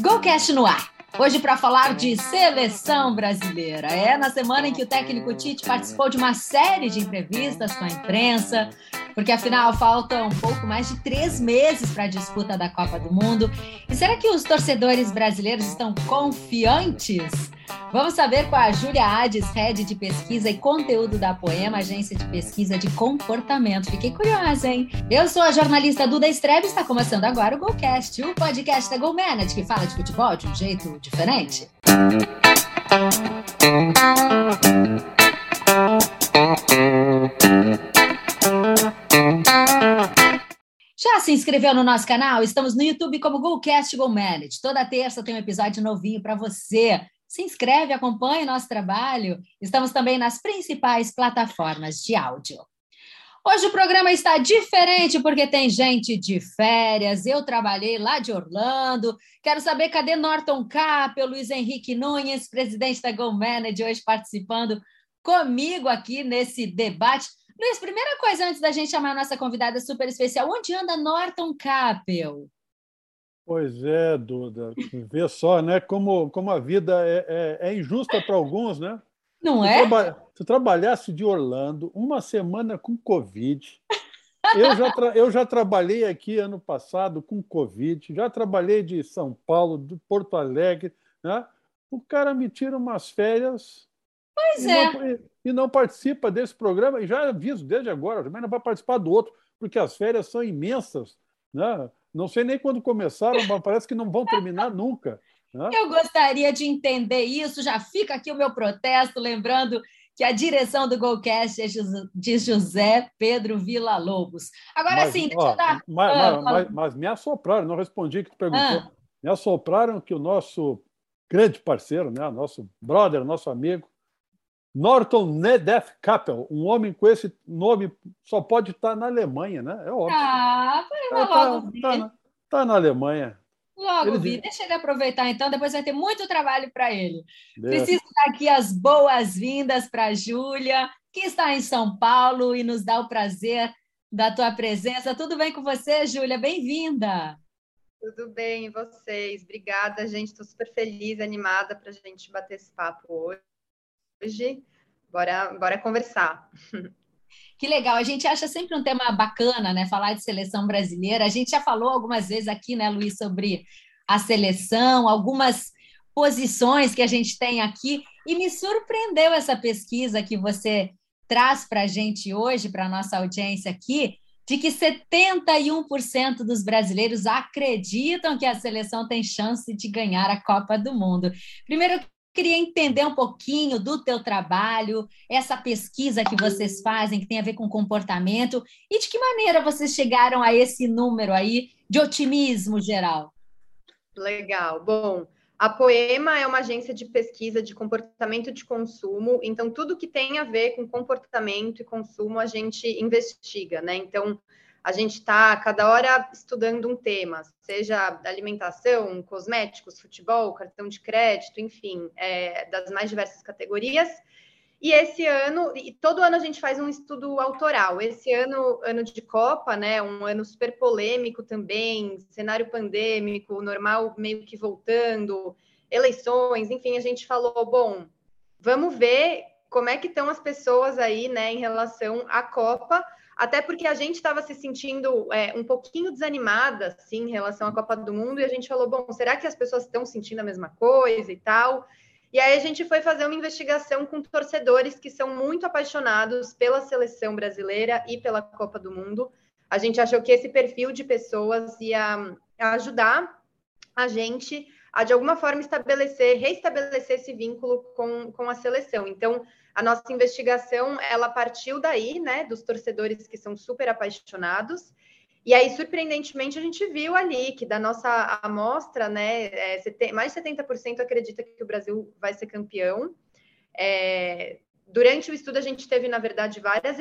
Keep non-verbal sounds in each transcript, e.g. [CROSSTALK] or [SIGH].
Golcast no ar. Hoje para falar de seleção brasileira. É na semana em que o técnico Tite participou de uma série de entrevistas com a imprensa, porque afinal faltam um pouco mais de três meses para a disputa da Copa do Mundo. E será que os torcedores brasileiros estão confiantes? Vamos saber com a Júlia Hades, head de pesquisa e conteúdo da Poema, agência de pesquisa de comportamento. Fiquei curiosa, hein? Eu sou a jornalista Duda Strebe e está começando agora o Golcast, o podcast da Go Manage, que fala de futebol de um jeito diferente. Já se inscreveu no nosso canal? Estamos no YouTube como Golcast Go Manage. Toda terça tem um episódio novinho para você se inscreve, acompanhe nosso trabalho. Estamos também nas principais plataformas de áudio. Hoje o programa está diferente porque tem gente de férias. Eu trabalhei lá de Orlando. Quero saber cadê Norton Capel, Luiz Henrique Nunes, presidente da Go Manage, hoje participando comigo aqui nesse debate. Luiz, primeira coisa antes da gente chamar a nossa convidada super especial, onde anda Norton Capel? Pois é, Duda. Vê só, né? Como, como a vida é, é, é injusta para alguns, né? Não é? Traba tu trabalhasse de Orlando uma semana com Covid. Eu já, eu já trabalhei aqui ano passado com Covid, já trabalhei de São Paulo, de Porto Alegre. Né? O cara me tira umas férias. Pois e é. Não, e não participa desse programa, e já aviso desde agora, também não vai participar do outro, porque as férias são imensas. Né? Não sei nem quando começaram, mas parece que não vão terminar nunca. Né? Eu gostaria de entender isso. Já fica aqui o meu protesto, lembrando que a direção do Golcast é de José Pedro Vila Lobos. Agora mas, sim, deixa ó, eu dar. Mas, ah, mas, mas, me assopraram, não respondi o que tu perguntou. Ah. Me assopraram que o nosso grande parceiro, né, nosso brother, nosso amigo, Norton Nedef Kappel, um homem com esse nome só pode estar na Alemanha, né? É óbvio. Ah, tá, logo tá, tá, tá, na Alemanha. Logo ele vi, deixa ele aproveitar então, depois vai ter muito trabalho para ele. Deixa. Preciso dar aqui as boas-vindas para a Júlia, que está em São Paulo e nos dá o prazer da tua presença. Tudo bem com você, Júlia? Bem-vinda. Tudo bem, e vocês? Obrigada, gente. Estou super feliz, animada para a gente bater esse papo hoje hoje. Bora, bora conversar. [LAUGHS] Que legal, a gente acha sempre um tema bacana, né? Falar de seleção brasileira. A gente já falou algumas vezes aqui, né, Luiz, sobre a seleção, algumas posições que a gente tem aqui, e me surpreendeu essa pesquisa que você traz para a gente hoje, para a nossa audiência aqui, de que 71% dos brasileiros acreditam que a seleção tem chance de ganhar a Copa do Mundo. Primeiro, Queria entender um pouquinho do teu trabalho, essa pesquisa que vocês fazem, que tem a ver com comportamento, e de que maneira vocês chegaram a esse número aí de otimismo geral. Legal. Bom, a Poema é uma agência de pesquisa de comportamento de consumo, então tudo que tem a ver com comportamento e consumo a gente investiga, né? Então, a gente está cada hora estudando um tema, seja alimentação, cosméticos, futebol, cartão de crédito, enfim, é, das mais diversas categorias. E esse ano, e todo ano a gente faz um estudo autoral. Esse ano, ano de Copa, né, um ano super polêmico também, cenário pandêmico, normal meio que voltando, eleições, enfim, a gente falou, bom, vamos ver como é que estão as pessoas aí, né, em relação à Copa, até porque a gente estava se sentindo é, um pouquinho desanimada, assim, em relação à Copa do Mundo, e a gente falou, bom, será que as pessoas estão sentindo a mesma coisa e tal? E aí a gente foi fazer uma investigação com torcedores que são muito apaixonados pela seleção brasileira e pela Copa do Mundo. A gente achou que esse perfil de pessoas ia ajudar a gente a, de alguma forma, estabelecer, reestabelecer esse vínculo com, com a seleção. Então, a nossa investigação, ela partiu daí, né, dos torcedores que são super apaixonados, e aí, surpreendentemente, a gente viu ali que da nossa amostra, né, é, mais de 70% acredita que o Brasil vai ser campeão. É, durante o estudo, a gente teve, na verdade, várias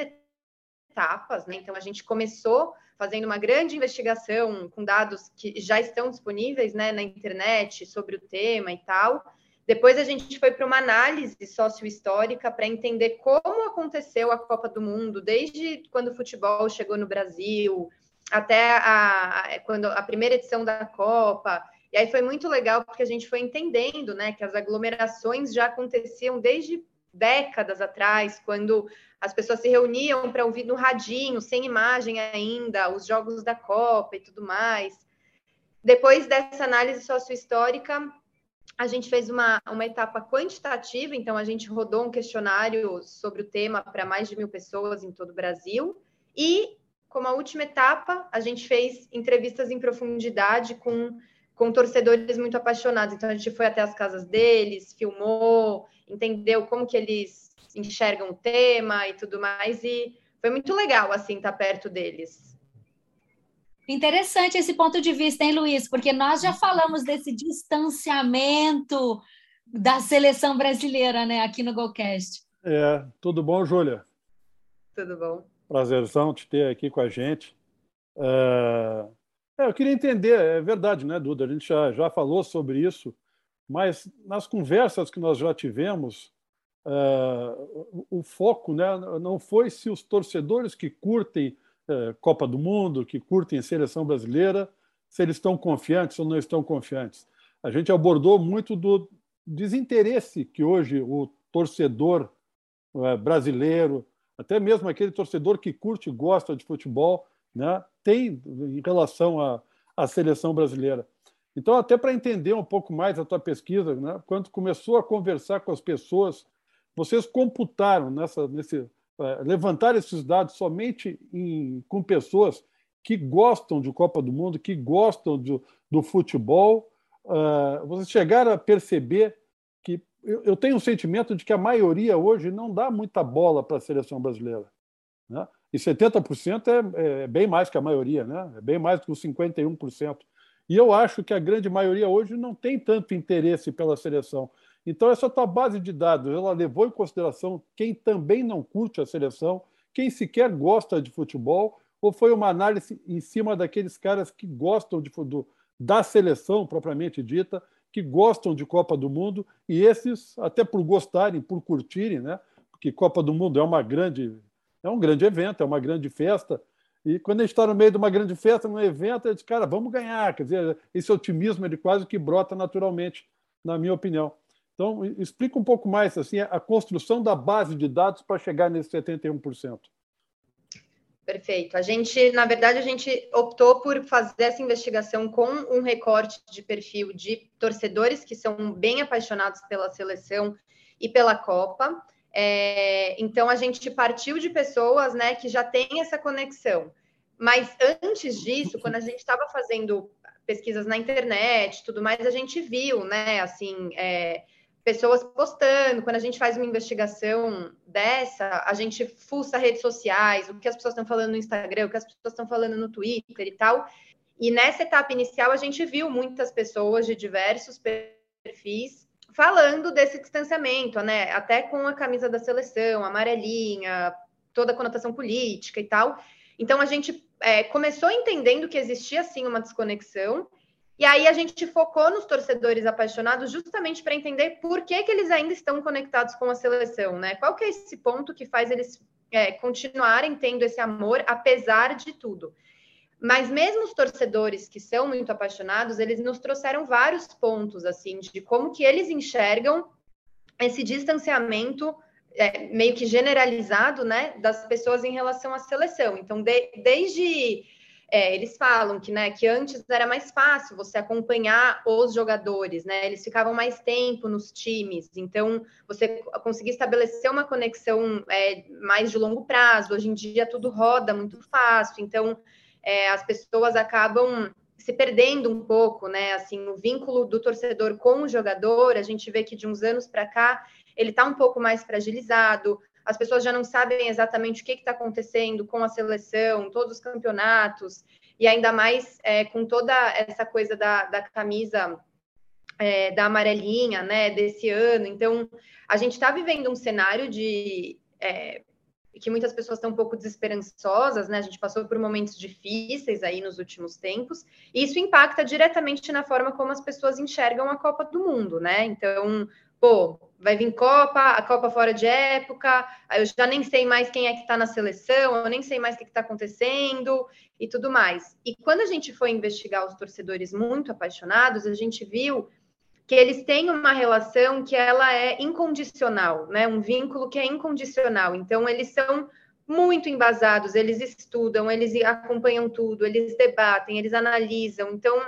etapas, né? Então, a gente começou fazendo uma grande investigação com dados que já estão disponíveis né, na internet sobre o tema e tal. Depois a gente foi para uma análise sociohistórica para entender como aconteceu a Copa do Mundo, desde quando o futebol chegou no Brasil, até a, a, quando a primeira edição da Copa, E aí foi muito legal porque a gente foi entendendo, né, que as aglomerações já aconteciam desde décadas atrás, quando as pessoas se reuniam para ouvir no radinho, sem imagem ainda, os jogos da Copa e tudo mais. Depois dessa análise sociohistórica, a gente fez uma, uma etapa quantitativa, então a gente rodou um questionário sobre o tema para mais de mil pessoas em todo o Brasil. E, como a última etapa, a gente fez entrevistas em profundidade com, com torcedores muito apaixonados. Então, a gente foi até as casas deles, filmou, entendeu como que eles enxergam o tema e tudo mais. E foi muito legal, assim, estar perto deles. Interessante esse ponto de vista, hein, Luiz? Porque nós já falamos desse distanciamento da seleção brasileira, né, aqui no Golcast. É, tudo bom, Júlia? Tudo bom. Prazerzão te ter aqui com a gente. É... É, eu queria entender, é verdade, né, Duda? A gente já, já falou sobre isso, mas nas conversas que nós já tivemos, é... o foco né, não foi se os torcedores que curtem Copa do Mundo, que curtem a seleção brasileira, se eles estão confiantes ou não estão confiantes. A gente abordou muito do desinteresse que hoje o torcedor é, brasileiro, até mesmo aquele torcedor que curte e gosta de futebol, né, tem em relação à, à seleção brasileira. Então, até para entender um pouco mais a tua pesquisa, né, quando começou a conversar com as pessoas, vocês computaram nessa, nesse, é, levantar esses dados somente em, com pessoas que gostam de Copa do Mundo, que gostam do, do futebol, uh, vocês chegaram a perceber que eu, eu, tenho um sentimento de que a maioria hoje não dá muita bola para a seleção brasileira. Né? E 70% é, é bem mais que a maioria, né? é bem mais que os 51%. E eu acho que a grande maioria hoje não tem tanto interesse pela seleção. Então, essa tua base de dados, ela levou em consideração quem também não curte a seleção, quem sequer gosta de futebol, ou foi uma análise em cima daqueles caras que gostam de, do, da seleção propriamente dita, que gostam de Copa do Mundo, e esses, até por gostarem, por curtirem, né? porque Copa do Mundo é uma grande, é um grande evento, é uma grande festa, e quando a gente está no meio de uma grande festa, num evento, a gente, cara, vamos ganhar. Quer dizer, esse otimismo ele quase que brota naturalmente, na minha opinião. Então, explica um pouco mais assim a construção da base de dados para chegar nesse 71%. Perfeito. A gente, na verdade, a gente optou por fazer essa investigação com um recorte de perfil de torcedores que são bem apaixonados pela seleção e pela Copa. É, então, a gente partiu de pessoas né, que já têm essa conexão. Mas antes disso, quando a gente estava fazendo pesquisas na internet, tudo mais, a gente viu, né, assim, é, pessoas postando. Quando a gente faz uma investigação dessa, a gente fuça redes sociais, o que as pessoas estão falando no Instagram, o que as pessoas estão falando no Twitter e tal. E nessa etapa inicial, a gente viu muitas pessoas de diversos perfis falando desse distanciamento, né? Até com a camisa da seleção, amarelinha, toda a conotação política e tal. Então, a gente é, começou entendendo que existia, sim, uma desconexão e aí a gente focou nos torcedores apaixonados justamente para entender por que, que eles ainda estão conectados com a seleção, né? Qual que é esse ponto que faz eles é, continuarem tendo esse amor apesar de tudo? Mas mesmo os torcedores que são muito apaixonados, eles nos trouxeram vários pontos assim de como que eles enxergam esse distanciamento é, meio que generalizado, né, das pessoas em relação à seleção. Então, de, desde é, eles falam que, né, que antes era mais fácil você acompanhar os jogadores, né? Eles ficavam mais tempo nos times, então você conseguia estabelecer uma conexão é, mais de longo prazo. Hoje em dia tudo roda muito fácil, então é, as pessoas acabam se perdendo um pouco, né? Assim, o vínculo do torcedor com o jogador, a gente vê que de uns anos para cá ele está um pouco mais fragilizado as pessoas já não sabem exatamente o que está acontecendo com a seleção, todos os campeonatos, e ainda mais é, com toda essa coisa da, da camisa é, da amarelinha, né, desse ano. Então, a gente está vivendo um cenário de é, que muitas pessoas estão um pouco desesperançosas, né? A gente passou por momentos difíceis aí nos últimos tempos, e isso impacta diretamente na forma como as pessoas enxergam a Copa do Mundo, né? Então, pô, vai vir Copa, a Copa fora de época, eu já nem sei mais quem é que está na seleção, eu nem sei mais o que está acontecendo e tudo mais. E quando a gente foi investigar os torcedores muito apaixonados, a gente viu que eles têm uma relação que ela é incondicional, né? Um vínculo que é incondicional. Então, eles são muito embasados, eles estudam, eles acompanham tudo, eles debatem, eles analisam. Então,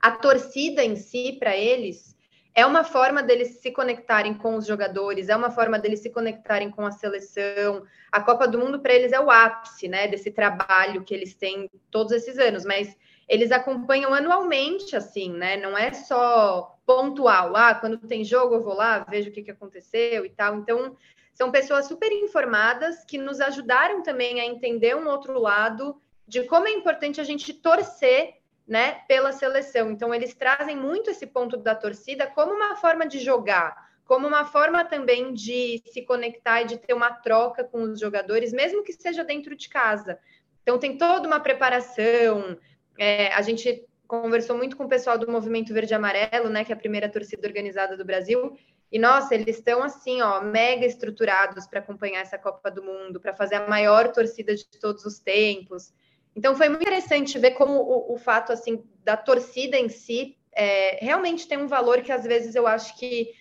a torcida em si, para eles, é uma forma deles se conectarem com os jogadores, é uma forma deles se conectarem com a seleção. A Copa do Mundo, para eles, é o ápice, né, desse trabalho que eles têm todos esses anos, mas eles acompanham anualmente, assim, né? Não é só pontual. Ah, quando tem jogo, eu vou lá, vejo o que, que aconteceu e tal. Então, são pessoas super informadas que nos ajudaram também a entender um outro lado de como é importante a gente torcer né, pela seleção. Então, eles trazem muito esse ponto da torcida como uma forma de jogar, como uma forma também de se conectar e de ter uma troca com os jogadores, mesmo que seja dentro de casa. Então, tem toda uma preparação. É, a gente conversou muito com o pessoal do Movimento Verde Amarelo, né, que é a primeira torcida organizada do Brasil, e nossa, eles estão assim, ó, mega estruturados para acompanhar essa Copa do Mundo, para fazer a maior torcida de todos os tempos. Então foi muito interessante ver como o, o fato assim da torcida em si é, realmente tem um valor que às vezes eu acho que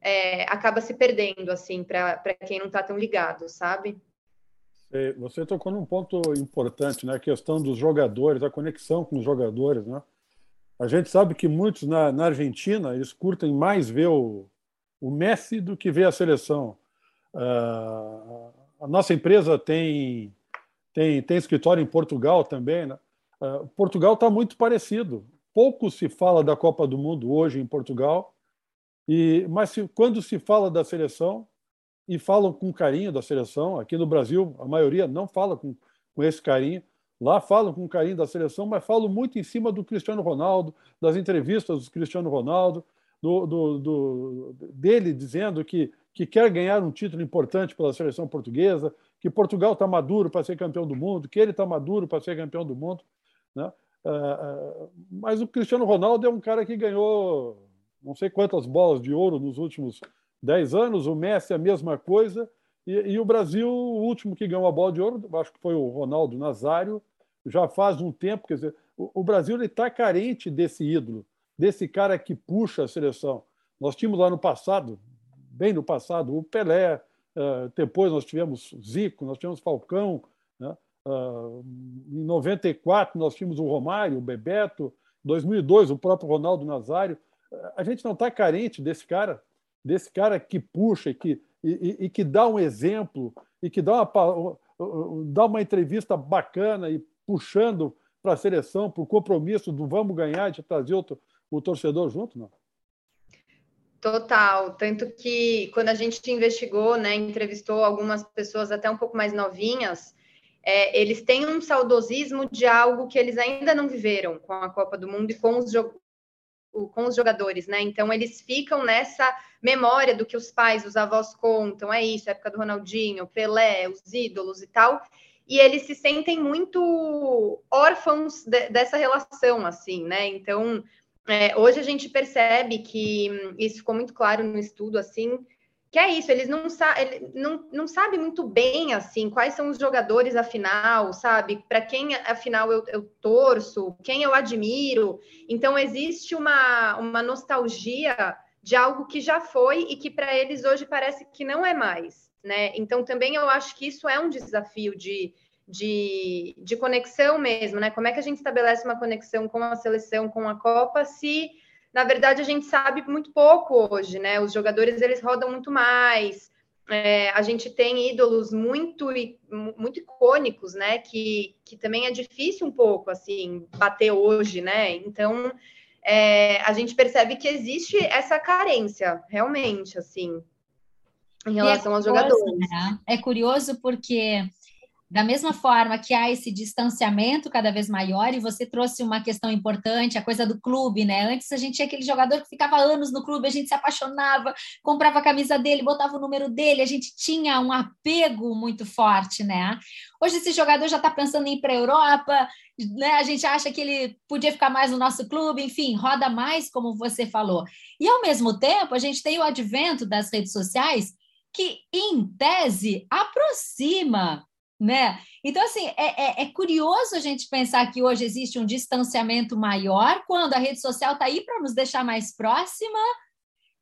é, acaba se perdendo assim para quem não está tão ligado, sabe? Você tocou num ponto importante, né? A questão dos jogadores, a conexão com os jogadores, né? A gente sabe que muitos na, na Argentina eles curtem mais ver o, o Messi do que ver a seleção. Uh, a nossa empresa tem, tem, tem escritório em Portugal também. Né? Uh, Portugal está muito parecido. Pouco se fala da Copa do Mundo hoje em Portugal, e, mas se, quando se fala da seleção, e falam com carinho da seleção, aqui no Brasil a maioria não fala com, com esse carinho, lá falam com carinho da seleção, mas falam muito em cima do Cristiano Ronaldo, das entrevistas do Cristiano Ronaldo, do, do, do, dele dizendo que, que quer ganhar um título importante pela seleção portuguesa, que Portugal está maduro para ser campeão do mundo, que ele está maduro para ser campeão do mundo. Né? Ah, ah, mas o Cristiano Ronaldo é um cara que ganhou não sei quantas bolas de ouro nos últimos dez anos, o Messi é a mesma coisa, e, e, o Brasil, o último que ganhou a bola de ouro, acho que foi o Ronaldo Nazário, já faz um tempo, quer dizer, o, o Brasil está carente desse ídolo desse cara que puxa a seleção. Nós tínhamos lá no passado, bem no passado, o Pelé, uh, depois nós tivemos Zico, nós tivemos Falcão, né? uh, em 94 nós tínhamos o Romário, o Bebeto, 2002 o próprio Ronaldo Nazário. A gente não está carente desse cara, desse cara que puxa e que, e, e, que dá um exemplo e que dá uma, dá uma entrevista bacana e puxando para a seleção, para o compromisso do vamos ganhar, de trazer outro, o torcedor junto, não? Total, tanto que quando a gente investigou, né, entrevistou algumas pessoas até um pouco mais novinhas, é, eles têm um saudosismo de algo que eles ainda não viveram com a Copa do Mundo e com os, com os jogadores, né? Então eles ficam nessa memória do que os pais, os avós contam, é isso, época do Ronaldinho, Pelé, os ídolos e tal, e eles se sentem muito órfãos de, dessa relação, assim, né? Então é, hoje a gente percebe que isso ficou muito claro no estudo, assim, que é isso, eles não, sa ele não, não sabem muito bem, assim, quais são os jogadores, afinal, sabe? Para quem, afinal, eu, eu, torço, quem eu admiro. Então, existe uma, uma nostalgia de algo que já foi e que para eles hoje parece que não é mais, né? Então, também eu acho que isso é um desafio de de, de conexão mesmo, né? Como é que a gente estabelece uma conexão com a seleção, com a Copa, se na verdade a gente sabe muito pouco hoje, né? Os jogadores eles rodam muito mais. É, a gente tem ídolos muito muito icônicos, né? Que, que também é difícil um pouco assim bater hoje, né? Então é, a gente percebe que existe essa carência realmente, assim, em é relação é curioso, aos jogadores. Né? É curioso porque da mesma forma que há esse distanciamento cada vez maior, e você trouxe uma questão importante, a coisa do clube, né? Antes a gente tinha aquele jogador que ficava anos no clube, a gente se apaixonava, comprava a camisa dele, botava o número dele, a gente tinha um apego muito forte, né? Hoje esse jogador já está pensando em ir para a Europa, né? A gente acha que ele podia ficar mais no nosso clube, enfim, roda mais, como você falou. E ao mesmo tempo, a gente tem o advento das redes sociais que, em tese, aproxima né? Então, assim, é, é, é, curioso a gente pensar que hoje existe um distanciamento maior quando a rede social está aí para nos deixar mais próxima.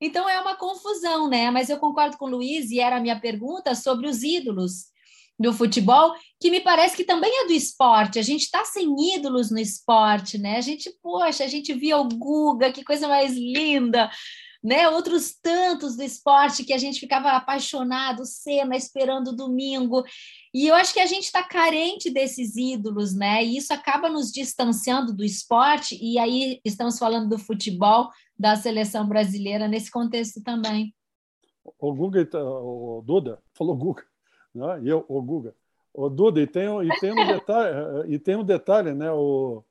Então, é uma confusão, né? Mas eu concordo com o Luiz, e era a minha pergunta sobre os ídolos do futebol, que me parece que também é do esporte. A gente está sem ídolos no esporte, né? A gente, poxa, a gente via o Guga, que coisa mais linda né? Outros tantos do esporte que a gente ficava apaixonado, cena, esperando domingo. E eu acho que a gente está carente desses ídolos, né? E isso acaba nos distanciando do esporte, e aí estamos falando do futebol, da seleção brasileira nesse contexto também. O Guga, o Duda, falou Guga, né? e eu, o Guga. O Duda, e tem, e tem um [LAUGHS] detalhe, e tem um detalhe né? O,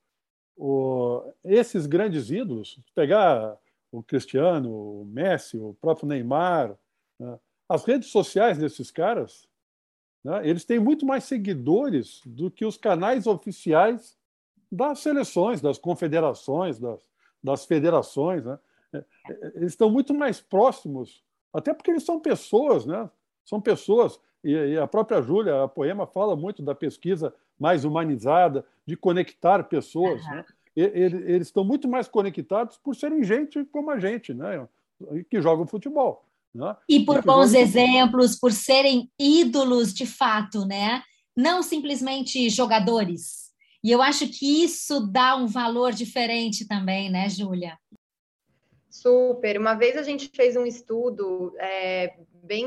o, esses grandes ídolos, pegar o Cristiano, o Messi, o próprio Neymar, né? as redes sociais desses caras, né? eles têm muito mais seguidores do que os canais oficiais das seleções, das confederações, das, das federações. Né? É, é, eles estão muito mais próximos, até porque eles são pessoas, né? São pessoas. E, e a própria Júlia, a Poema, fala muito da pesquisa mais humanizada, de conectar pessoas. Uhum. Né? Eles estão muito mais conectados por serem gente como a gente, né? que jogam futebol. Né? E por e bons exemplos, por serem ídolos de fato, né? não simplesmente jogadores. E eu acho que isso dá um valor diferente também, né, Júlia? Super. Uma vez a gente fez um estudo é, bem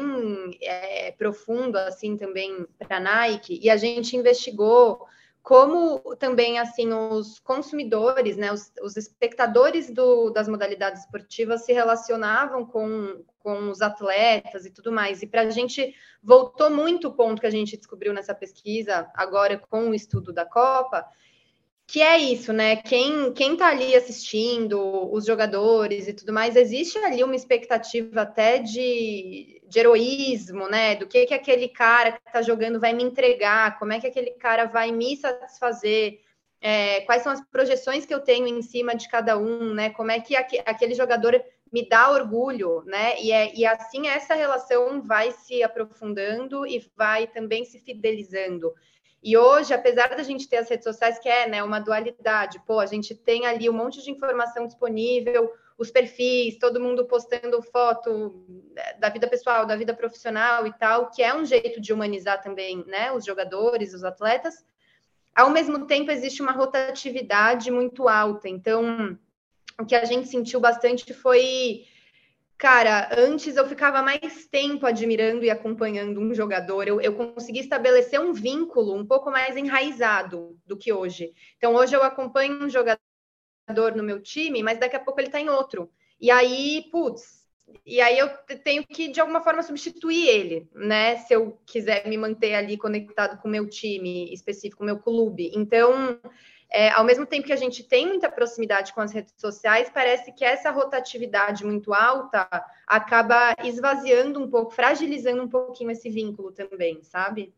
é, profundo, assim, também para a Nike, e a gente investigou como também assim os consumidores, né, os, os espectadores do, das modalidades esportivas se relacionavam com, com os atletas e tudo mais. E para a gente voltou muito o ponto que a gente descobriu nessa pesquisa agora com o estudo da Copa, que é isso, né? Quem quem está ali assistindo, os jogadores e tudo mais, existe ali uma expectativa até de, de heroísmo, né? Do que que aquele cara que está jogando vai me entregar, como é que aquele cara vai me satisfazer, é, quais são as projeções que eu tenho em cima de cada um, né? Como é que aquele jogador me dá orgulho, né? E, é, e assim essa relação vai se aprofundando e vai também se fidelizando. E hoje, apesar da gente ter as redes sociais, que é né, uma dualidade, pô, a gente tem ali um monte de informação disponível, os perfis, todo mundo postando foto né, da vida pessoal, da vida profissional e tal, que é um jeito de humanizar também né, os jogadores, os atletas. Ao mesmo tempo, existe uma rotatividade muito alta. Então, o que a gente sentiu bastante foi Cara, antes eu ficava mais tempo admirando e acompanhando um jogador. Eu, eu consegui estabelecer um vínculo um pouco mais enraizado do que hoje. Então, hoje eu acompanho um jogador no meu time, mas daqui a pouco ele está em outro. E aí, putz, e aí eu tenho que, de alguma forma, substituir ele, né? Se eu quiser me manter ali conectado com o meu time específico, meu clube. Então, é, ao mesmo tempo que a gente tem muita proximidade com as redes sociais, parece que essa rotatividade muito alta acaba esvaziando um pouco, fragilizando um pouquinho esse vínculo também, sabe?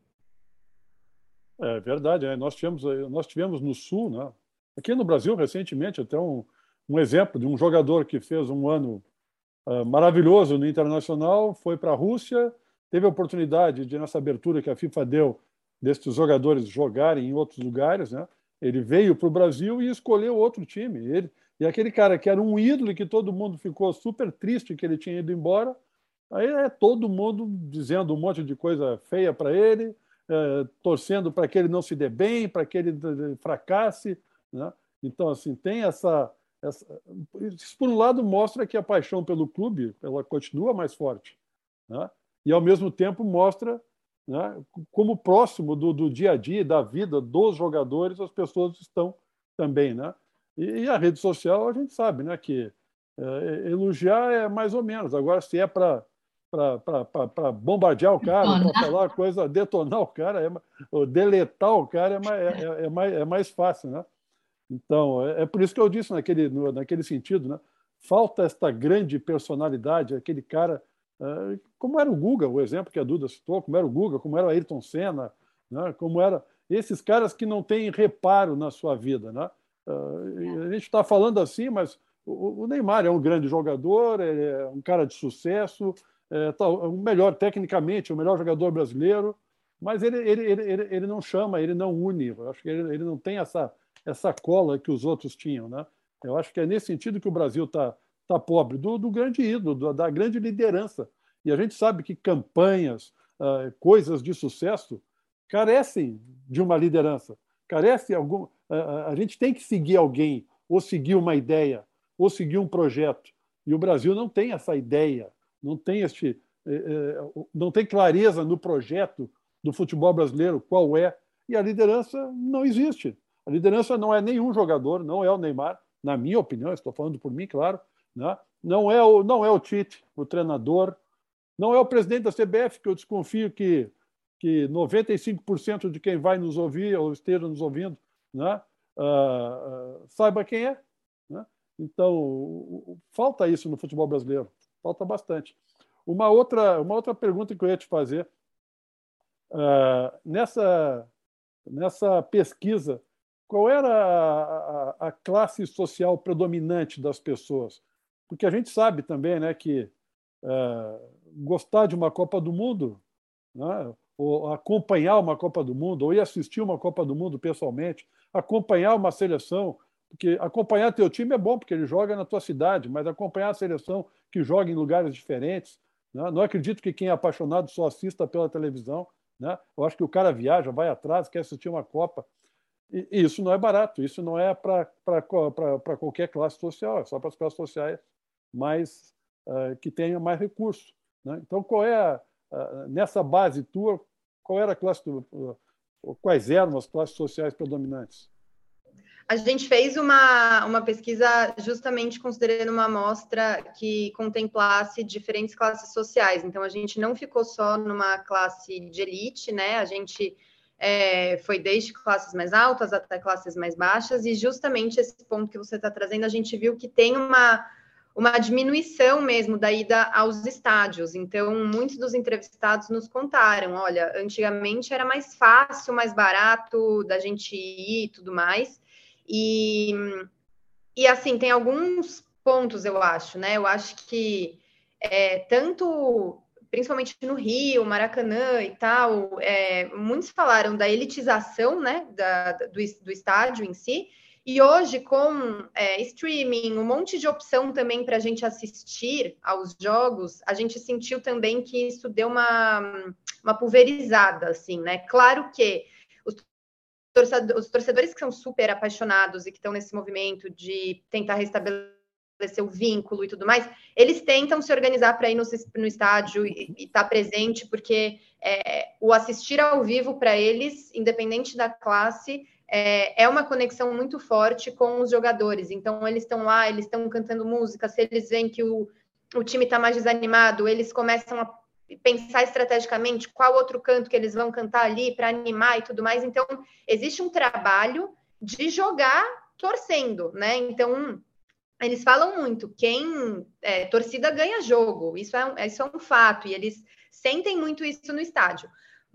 É verdade, é. nós, tivemos, nós tivemos no Sul, né? aqui no Brasil, recentemente, até um, um exemplo de um jogador que fez um ano uh, maravilhoso no Internacional, foi para a Rússia, teve a oportunidade de, nessa abertura que a FIFA deu, desses jogadores jogarem em outros lugares, né? Ele veio para o Brasil e escolheu outro time. Ele, e aquele cara que era um ídolo e que todo mundo ficou super triste que ele tinha ido embora, aí é todo mundo dizendo um monte de coisa feia para ele, é, torcendo para que ele não se dê bem, para que ele fracasse. Né? Então, assim, tem essa, essa. Isso, por um lado, mostra que a paixão pelo clube ela continua mais forte. Né? E, ao mesmo tempo, mostra né? como próximo do, do, dia a dia, da vida dos jogadores, as pessoas estão também. Né? E, e a rede social, a gente sabe né, que é, elogiar é mais ou menos. Agora, se é para para bombardear o cara, para falar coisa, detonar o cara, é, ou deletar o cara é mais, é, é, é, mais, é mais fácil, né? Então, é, é, por isso que eu disse naquele, no, naquele sentido, né? Falta esta grande personalidade, aquele cara, como era o Guga, o exemplo que a Duda citou, como era o Guga, como era o Ayrton Senna, né? como era esses caras que não têm reparo na sua vida, né? Uh, a gente está falando assim, mas o, o Neymar é um grande jogador, é um cara de sucesso, é, tá, o melhor tecnicamente, o melhor jogador brasileiro, mas ele, ele, ele, ele, não chama, ele não une. Eu acho que ele, ele não tem essa, essa cola que os outros tinham. Né? Eu acho que é nesse sentido que o Brasil está tá pobre, do, do grande ídolo, do, da grande liderança. E a gente sabe que campanhas, uh, coisas de sucesso, carecem de uma liderança. Carece algum. Uh, a gente tem que seguir alguém, ou seguir uma ideia, ou seguir um projeto. E o Brasil não tem essa ideia não tem este, é, não tem clareza no projeto do futebol brasileiro qual é e a liderança não existe. A liderança não é nenhum jogador, não é o Neymar, na minha opinião, estou falando por mim, claro, né? não é o não é o Tite, o treinador, não é o presidente da CBF que eu desconfio que que 95% de quem vai nos ouvir ou esteja nos ouvindo, né? Uh, uh, saiba quem é. Né? Então, falta isso no futebol brasileiro falta bastante. Uma outra, uma outra pergunta que eu ia te fazer. Uh, nessa, nessa pesquisa, qual era a, a, a, classe social predominante das pessoas? Porque a gente sabe também né, que uh, gostar de uma Copa do Mundo, né, ou acompanhar uma Copa do Mundo, ou ir assistir uma Copa do Mundo pessoalmente, acompanhar uma seleção, porque acompanhar teu time é bom, porque ele joga na tua cidade, mas acompanhar a seleção que joga em lugares diferentes. Né? Não acredito que quem é apaixonado só assista pela televisão. Né? Eu acho que o cara viaja, vai atrás, quer assistir uma Copa. E isso não é barato, isso não é para qualquer classe social, é só para as classes sociais mais, uh, que tenham mais recursos. Né? Então, qual é, a, nessa base tua, qual era a classe, uh, quais eram as classes sociais predominantes? A gente fez uma, uma pesquisa justamente considerando uma amostra que contemplasse diferentes classes sociais. Então, a gente não ficou só numa classe de elite, né? A gente é, foi desde classes mais altas até classes mais baixas, e justamente esse ponto que você está trazendo, a gente viu que tem uma, uma diminuição mesmo da ida aos estádios. Então, muitos dos entrevistados nos contaram: olha, antigamente era mais fácil, mais barato da gente ir e tudo mais. E, e assim, tem alguns pontos, eu acho, né? Eu acho que é, tanto, principalmente no Rio, Maracanã e tal, é, muitos falaram da elitização, né, da, do, do estádio em si, e hoje, com é, streaming, um monte de opção também para a gente assistir aos jogos, a gente sentiu também que isso deu uma, uma pulverizada, assim, né? Claro que os torcedores que são super apaixonados e que estão nesse movimento de tentar restabelecer o vínculo e tudo mais, eles tentam se organizar para ir no, no, estádio e estar tá presente, porque é, o assistir ao vivo para eles, independente da classe, é, é, uma conexão muito forte com os jogadores. Então, eles estão lá, eles estão cantando música, se eles veem que o, o time está mais desanimado, eles começam a pensar estrategicamente qual outro canto que eles vão cantar ali para animar e tudo mais. Então, existe um trabalho de jogar torcendo, né? Então, eles falam muito, quem é, torcida ganha jogo, isso é, isso é um fato, e eles sentem muito isso no estádio.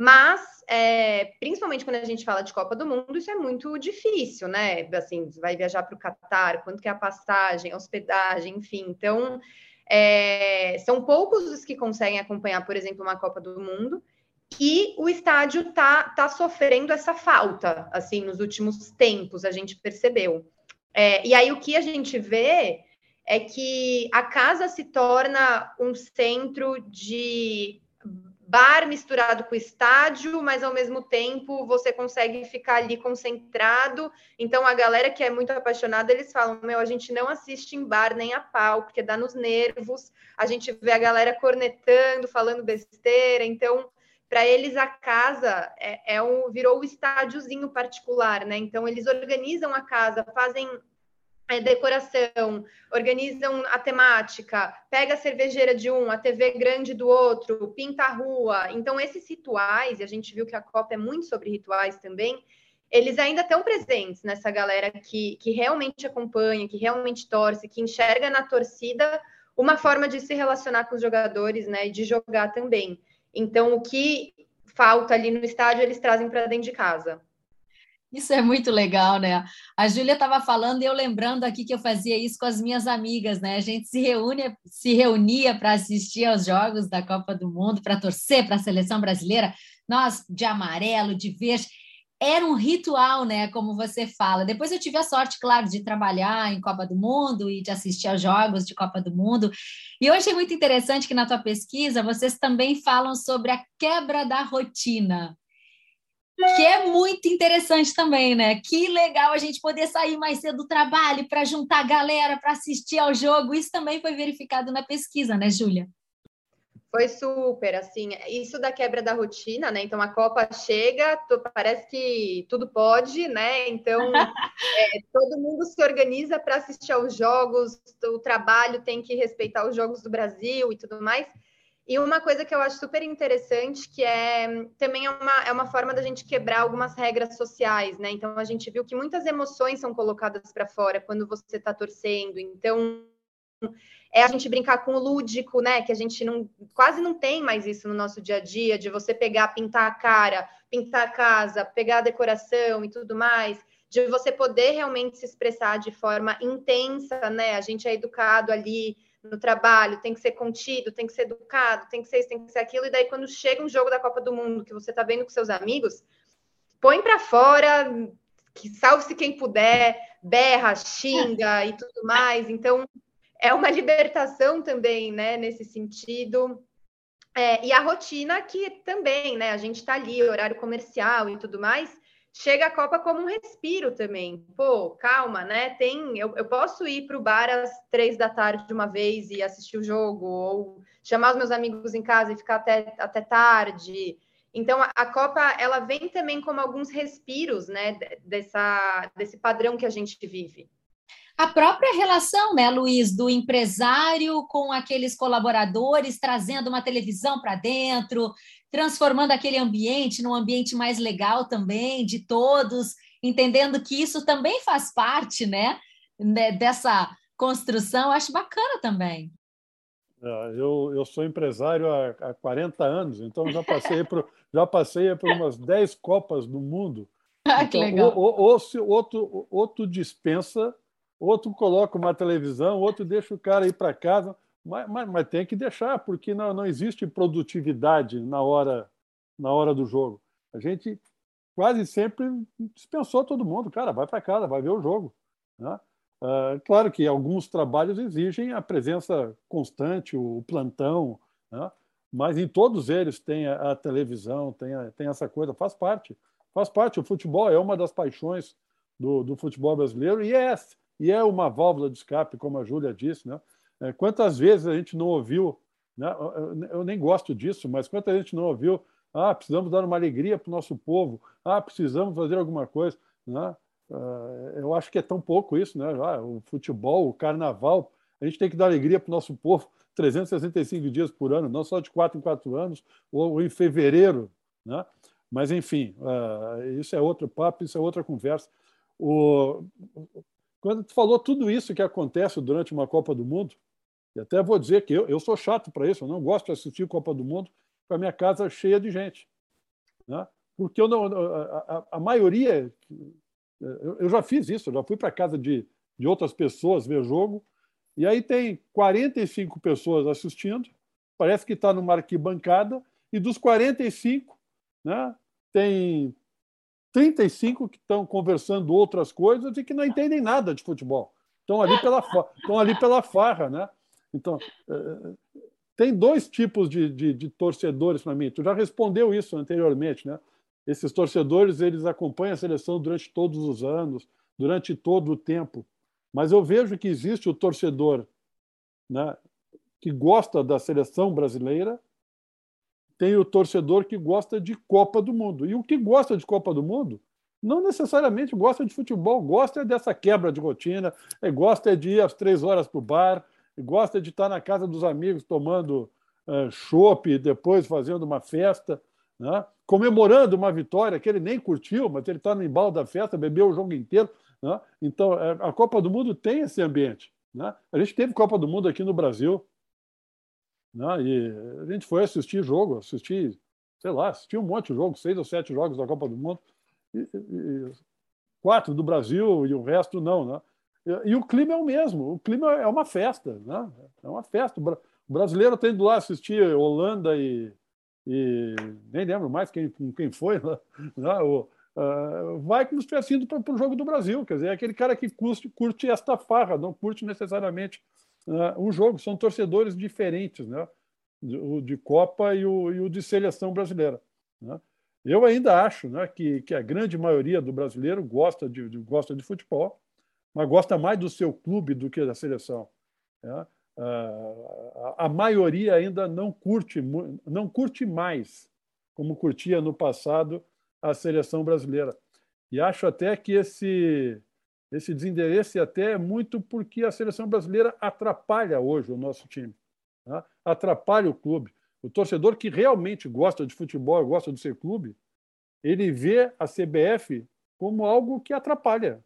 Mas, é, principalmente quando a gente fala de Copa do Mundo, isso é muito difícil, né? Assim, vai viajar para o Catar, quanto que é a passagem, a hospedagem, enfim. Então, é, são poucos os que conseguem acompanhar, por exemplo, uma Copa do Mundo, e o estádio está tá sofrendo essa falta, assim, nos últimos tempos, a gente percebeu. É, e aí o que a gente vê é que a casa se torna um centro de bar misturado com estádio, mas ao mesmo tempo você consegue ficar ali concentrado. Então a galera que é muito apaixonada, eles falam: "Meu, a gente não assiste em bar nem a pau, porque dá nos nervos. A gente vê a galera cornetando, falando besteira. Então, para eles a casa é, é um virou o um estádiozinho particular, né? Então eles organizam a casa, fazem é, decoração, organizam a temática, pega a cervejeira de um, a TV grande do outro, pinta a rua. Então, esses rituais, e a gente viu que a Copa é muito sobre rituais também, eles ainda estão presentes nessa galera que, que realmente acompanha, que realmente torce, que enxerga na torcida uma forma de se relacionar com os jogadores, né, e de jogar também. Então, o que falta ali no estádio, eles trazem para dentro de casa. Isso é muito legal, né? A Júlia estava falando e eu lembrando aqui que eu fazia isso com as minhas amigas, né? A gente se reúne, se reunia para assistir aos jogos da Copa do Mundo, para torcer para a seleção brasileira, nós de amarelo, de verde. Era um ritual, né? Como você fala. Depois eu tive a sorte, claro, de trabalhar em Copa do Mundo e de assistir aos jogos de Copa do Mundo. E eu achei muito interessante que na tua pesquisa vocês também falam sobre a quebra da rotina que é muito interessante também, né? Que legal a gente poder sair mais cedo do trabalho para juntar a galera para assistir ao jogo. Isso também foi verificado na pesquisa, né, Júlia? Foi super, assim, isso da quebra da rotina, né? Então a Copa chega, parece que tudo pode, né? Então [LAUGHS] é, todo mundo se organiza para assistir aos jogos, o trabalho tem que respeitar os jogos do Brasil e tudo mais. E uma coisa que eu acho super interessante, que é também é uma, é uma forma da gente quebrar algumas regras sociais, né? Então a gente viu que muitas emoções são colocadas para fora quando você está torcendo. Então é a gente brincar com o lúdico, né? Que a gente não quase não tem mais isso no nosso dia a dia, de você pegar, pintar a cara, pintar a casa, pegar a decoração e tudo mais, de você poder realmente se expressar de forma intensa, né? A gente é educado ali no trabalho, tem que ser contido, tem que ser educado, tem que ser isso, tem que ser aquilo. E daí, quando chega um jogo da Copa do Mundo que você está vendo com seus amigos, põe para fora, que salve-se quem puder, berra, xinga e tudo mais. Então, é uma libertação também, né, nesse sentido. É, e a rotina que também, né, a gente está ali, horário comercial e tudo mais, chega a Copa como um respiro também. Pô, calma, né? Tem, eu, eu posso ir para o bar às três da tarde de uma vez e assistir o jogo, ou chamar os meus amigos em casa e ficar até, até tarde. Então, a, a Copa, ela vem também como alguns respiros, né, dessa, desse padrão que a gente vive. A própria relação, né, Luiz, do empresário com aqueles colaboradores, trazendo uma televisão para dentro, transformando aquele ambiente num ambiente mais legal também, de todos, entendendo que isso também faz parte, né, né dessa construção, acho bacana também. É, eu, eu sou empresário há, há 40 anos, então já passei por, já passei por umas 10 Copas do Mundo. [LAUGHS] Ah, que então, legal. Ou, ou, ou, outro, outro dispensa, outro coloca uma televisão, outro deixa o cara ir para casa. Mas, mas, mas, tem que deixar, porque não, não existe produtividade na hora, na hora do jogo. A gente quase sempre dispensou todo mundo. Cara, vai para casa, vai ver o jogo. Né? Uh, claro que alguns trabalhos exigem a presença constante, o plantão, né? mas em todos eles tem a, a televisão, tem, a, tem essa coisa, faz parte. Faz parte. O futebol é uma das paixões do, do futebol brasileiro e é, e é uma válvula de escape, como a Júlia disse. Né? É, quantas vezes a gente não ouviu, né? eu nem gosto disso, mas quantas a gente não ouviu, ah, precisamos dar uma alegria para o nosso povo, ah, precisamos fazer alguma coisa. Né? Ah, eu acho que é tão pouco isso, né? Ah, o futebol, o carnaval, a gente tem que dar alegria para o nosso povo 365 dias por ano, não só de quatro em quatro anos, ou em fevereiro. Né? Mas, enfim, ah, isso é outro papo, isso é outra conversa. O... Quando tu falou tudo isso que acontece durante uma Copa do Mundo, e até vou dizer que eu, eu sou chato para isso, eu não gosto de assistir Copa do Mundo com a minha casa cheia de gente. Né? Porque eu não, a, a, a maioria. Eu, eu, já fiz isso, eu já fui para casa de, de outras pessoas ver jogo, e aí tem 45 pessoas assistindo, parece que está numa arquibancada, e dos 45, né, tem 35 que estão conversando outras coisas e que não entendem nada de futebol. Estão ali pela, estão ali pela farra, né? Então, eh, tem dois tipos de, de, de torcedores para mim. Tu já respondeu isso anteriormente, né? Esses torcedores eles acompanham a seleção durante todos os anos, durante todo o tempo. Mas eu vejo que existe o torcedor, né, que gosta da seleção brasileira, tem o torcedor que gosta de Copa do Mundo. E o que gosta de Copa do Mundo não necessariamente gosta de futebol, gosta dessa quebra de rotina, gosta de ir às três horas para o bar, gosta de estar na casa dos amigos tomando uh, chopp e depois fazendo uma festa, né? comemorando uma vitória que ele nem curtiu, mas ele está no embalo da festa, bebeu o jogo inteiro. Né? Então, é, a Copa do Mundo tem esse ambiente. Né? A gente teve Copa do Mundo aqui no Brasil, né? e a gente foi assistir jogo, assistir, sei lá, assistir um monte de jogos, seis ou sete jogos da Copa do Mundo e, e, quatro do Brasil e o resto não, né? E, o clima é o mesmo, o clima é uma festa, né? É uma festa. O brasileiro tem indo lá assistir Holanda e, e nem lembro mais quem, quem foi, [LAUGHS] né? O, uh, vai como se tivesse indo para o jogo do Brasil, quer dizer, é aquele cara que curte, curte esta farra, não curte necessariamente uh, um jogo, são torcedores diferentes, né? O de Copa e o, e o de seleção brasileira. Né? Eu ainda acho né, que, que a grande maioria do brasileiro gosta de, de, gosta de futebol, mas gosta mais do seu clube do que da seleção. Né? A, maioria ainda não curte, não curte mais, como curtia no passado, a seleção brasileira. E acho até que esse, esse desinteresse até é muito porque a seleção brasileira atrapalha hoje o nosso time, né? atrapalha o clube. O torcedor que realmente gosta de futebol, gosta do seu clube, ele vê a CBF como algo que atrapalha,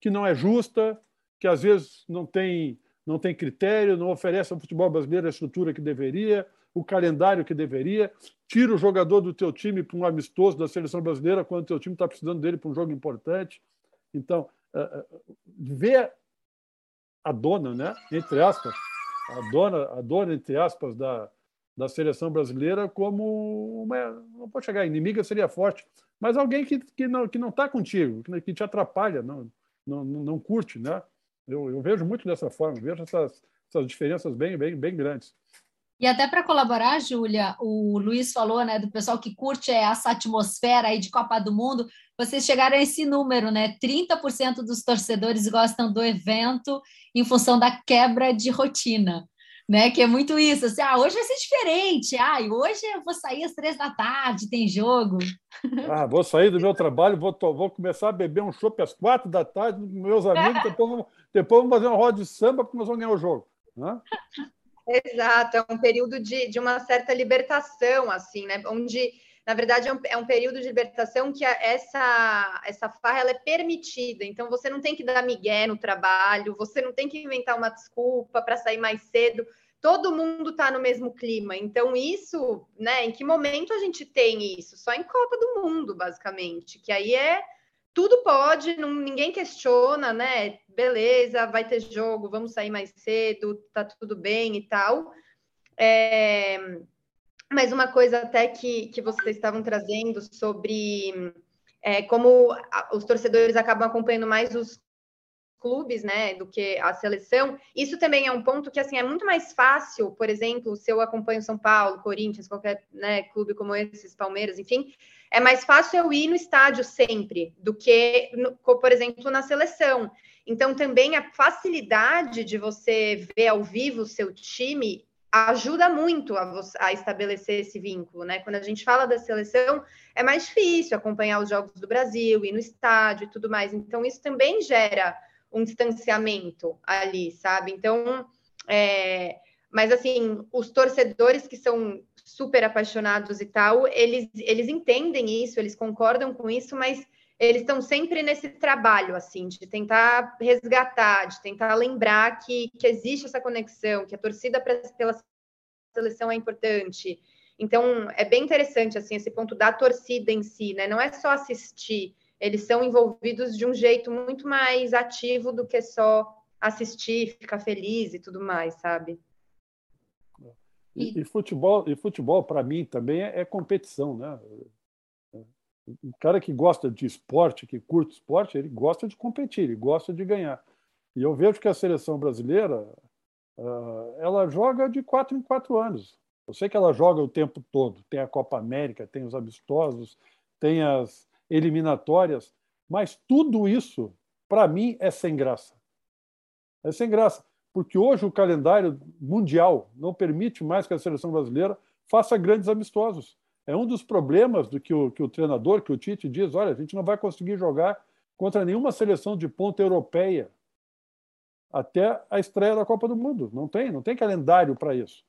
que não é justa, que às vezes não tem, não tem critério, não oferece ao futebol brasileiro a estrutura que deveria, o calendário que deveria, tira o jogador do teu time para um amistoso da seleção brasileira quando o teu time está precisando dele para um jogo importante. Então, eh, eh, ver a dona, né, entre aspas, a dona, a dona entre aspas da, da seleção brasileira como uma, não pode chegar inimiga seria forte, mas alguém que, que não que não está contigo, que, que te atrapalha, não, não, não curte, né? Eu, eu vejo muito dessa forma, vejo essas, essas diferenças bem, bem, bem grandes. E até para colaborar, Júlia, o Luiz falou, né, do pessoal que curte essa atmosfera aí de Copa do Mundo. Vocês chegaram a esse número, né? 30% dos torcedores gostam do evento em função da quebra de rotina né? Que é muito isso, assim, ah, hoje vai ser diferente, ah, hoje eu vou sair às três da tarde, tem jogo. [LAUGHS] Ah, vou sair do meu trabalho, vou, vou começar a beber um chopp às quatro da tarde com meus amigos, depois, vamos, depois vamos fazer uma roda de samba porque nós vamos ganhar o jogo. Né? Exato, é um período de, de uma certa libertação, assim, né? Onde na verdade, é um, é um, período de libertação que essa, essa farra ela é permitida. Então, você não tem que dar migué no trabalho, você não tem que inventar uma desculpa para sair mais cedo. Todo mundo está no mesmo clima. Então, isso, né? Em que momento a gente tem isso? Só em Copa do Mundo, basicamente. Que aí é tudo pode, não, ninguém questiona, né? Beleza, vai ter jogo, vamos sair mais cedo, tá tudo bem e tal. É, mas uma coisa até que, que vocês estavam trazendo sobre é, como os torcedores acabam acompanhando mais os clubes, né, do que a seleção. Isso também é um ponto que assim é muito mais fácil, por exemplo, se eu acompanho São Paulo, Corinthians, qualquer né, clube como esses, Palmeiras, enfim, é mais fácil eu ir no estádio sempre do que, no, por exemplo, na seleção. Então também a facilidade de você ver ao vivo o seu time ajuda muito a, a, estabelecer esse vínculo, né? Quando a gente fala da seleção, é mais difícil acompanhar os jogos do Brasil, ir no estádio e tudo mais. Então, isso também gera um distanciamento ali, sabe? Então, é... mas assim, os torcedores que são super apaixonados e tal, eles, eles entendem isso, eles concordam com isso, mas eles estão sempre nesse trabalho, assim, de tentar resgatar, de tentar lembrar que, que existe essa conexão, que a torcida pela seleção é importante. Então, é bem interessante, assim, esse ponto da torcida em si, né? Não é só assistir, eles são envolvidos de um jeito muito mais ativo do que só assistir, ficar feliz e tudo mais, sabe? E, e futebol, e futebol para mim também é, é competição, né? O cara que gosta de esporte, que curte esporte, ele gosta de competir, ele gosta de ganhar. E eu vejo que a seleção brasileira uh, ela joga de quatro em quatro anos. Eu sei que ela joga o tempo todo. Tem a Copa América, tem os amistosos, tem as eliminatórias, mas tudo isso, para mim, é sem graça. É sem graça, porque hoje o calendário mundial não permite mais que a seleção brasileira faça grandes amistosos É um dos problemas do que o, que o treinador, que o Tite diz: olha, a gente não vai conseguir jogar contra nenhuma seleção de ponta europeia até a estreia da Copa do Mundo. Não tem, não tem calendário para isso.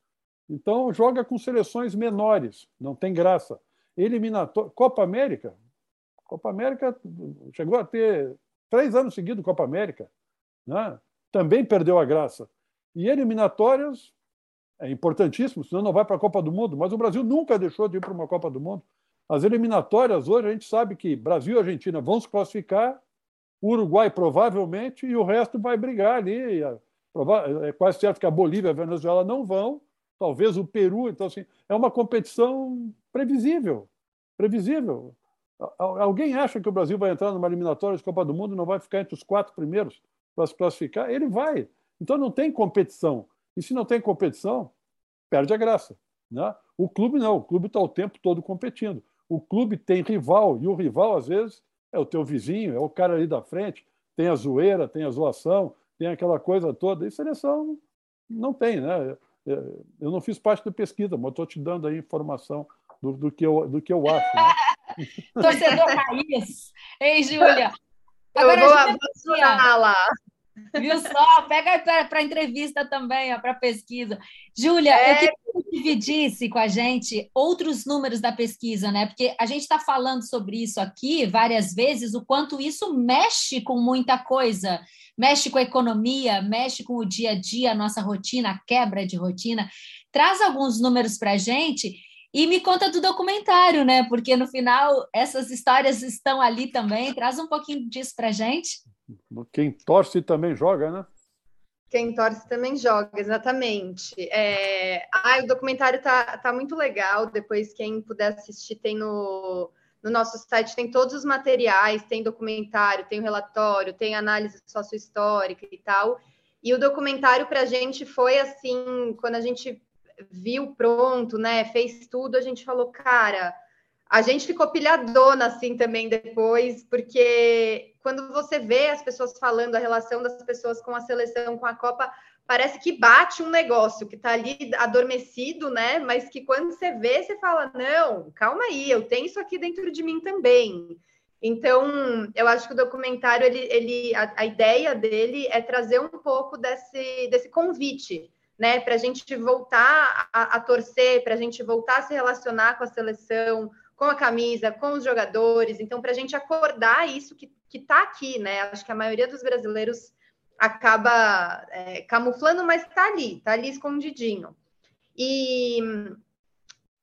Então joga com seleções menores, não tem graça. Eliminatório, Copa América, Copa América chegou a ter três anos seguidos Copa América, né? também perdeu a graça. E eliminatórias é importantíssimo, senão não vai para a Copa do Mundo. Mas o Brasil nunca deixou de ir para uma Copa do Mundo. As eliminatórias hoje a gente sabe que Brasil e Argentina vão se classificar, Uruguai provavelmente e o resto vai brigar ali. É quase certo que a Bolívia e a Venezuela não vão, talvez o Peru. Então, assim, é uma competição previsível. Previsível. Alguém acha que o Brasil vai entrar numa eliminatória de Copa do Mundo e não vai ficar entre os quatro primeiros para se classificar? Ele vai. Então não tem competição. E se não tem competição, perde a graça. Né? O clube não, o clube está o tempo todo competindo. O clube tem rival, e o rival, às vezes, é o teu vizinho, é o cara ali da frente, tem a zoeira, tem a zoação, tem aquela coisa toda. E seleção não tem, né? É, eu não fiz parte da pesquisa, mas estou te dando aí informação do, do, que, eu, do que eu acho. Né? [LAUGHS] Torcedor raiz. Ei, Júlia. Agora, eu vou abandonar lá. Viu só? Pega para a entrevista também, para a pesquisa. Júlia, é... eu queria que você dividisse com a gente outros números da pesquisa, né? Porque a gente está falando sobre isso aqui várias vezes, o quanto isso mexe com muita coisa. Mexe com a economia, mexe com o dia a dia, a nossa rotina, a quebra de rotina. Traz alguns números para a gente e me conta do documentário, né? Porque no final essas histórias estão ali também. Traz um pouquinho disso para a gente. Quem torce também joga, né? Quem torce também joga, exatamente. É... Ah, o documentário tá, tá muito legal. Depois, quem puder assistir, tem no, no nosso site, tem todos os materiais, tem documentário, tem relatório, tem análise sociohistórica e tal. E o documentário para a gente foi assim, quando a gente viu pronto, né? Fez tudo, a gente falou, cara, a gente ficou pilhadona assim também depois, porque quando você vê as pessoas falando a relação das pessoas com a seleção, com a Copa, parece que bate um negócio que está ali adormecido, né? Mas que quando você vê, você fala: não, calma aí, eu tenho isso aqui dentro de mim também. Então, eu acho que o documentário, ele, ele a, a ideia dele é trazer um pouco desse, desse convite, né? Para a gente voltar a, a torcer, para a gente voltar a se relacionar com a seleção, com a camisa, com os jogadores. Então, para a gente acordar isso que está aqui, né? Acho que a maioria dos brasileiros acaba é, camuflando, mas está ali, está ali escondidinho. E,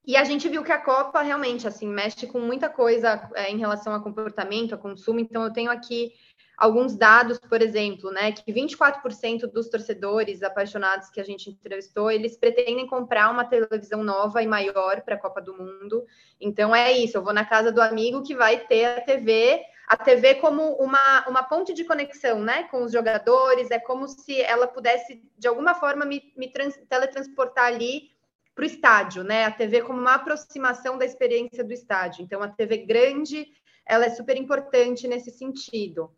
e a gente viu que a Copa realmente assim mexe com muita coisa é, em relação a comportamento, a consumo. Então, eu tenho aqui alguns dados, por exemplo, né, que 24% dos torcedores apaixonados que a gente entrevistou, eles pretendem comprar uma televisão nova e maior para a Copa do Mundo. Então é isso, eu vou na casa do amigo que vai ter a TV, a TV como uma, uma ponte de conexão, né, com os jogadores, é como se ela pudesse de alguma forma me, me trans, teletransportar ali para o estádio, né? A TV como uma aproximação da experiência do estádio. Então a TV grande, ela é super importante nesse sentido.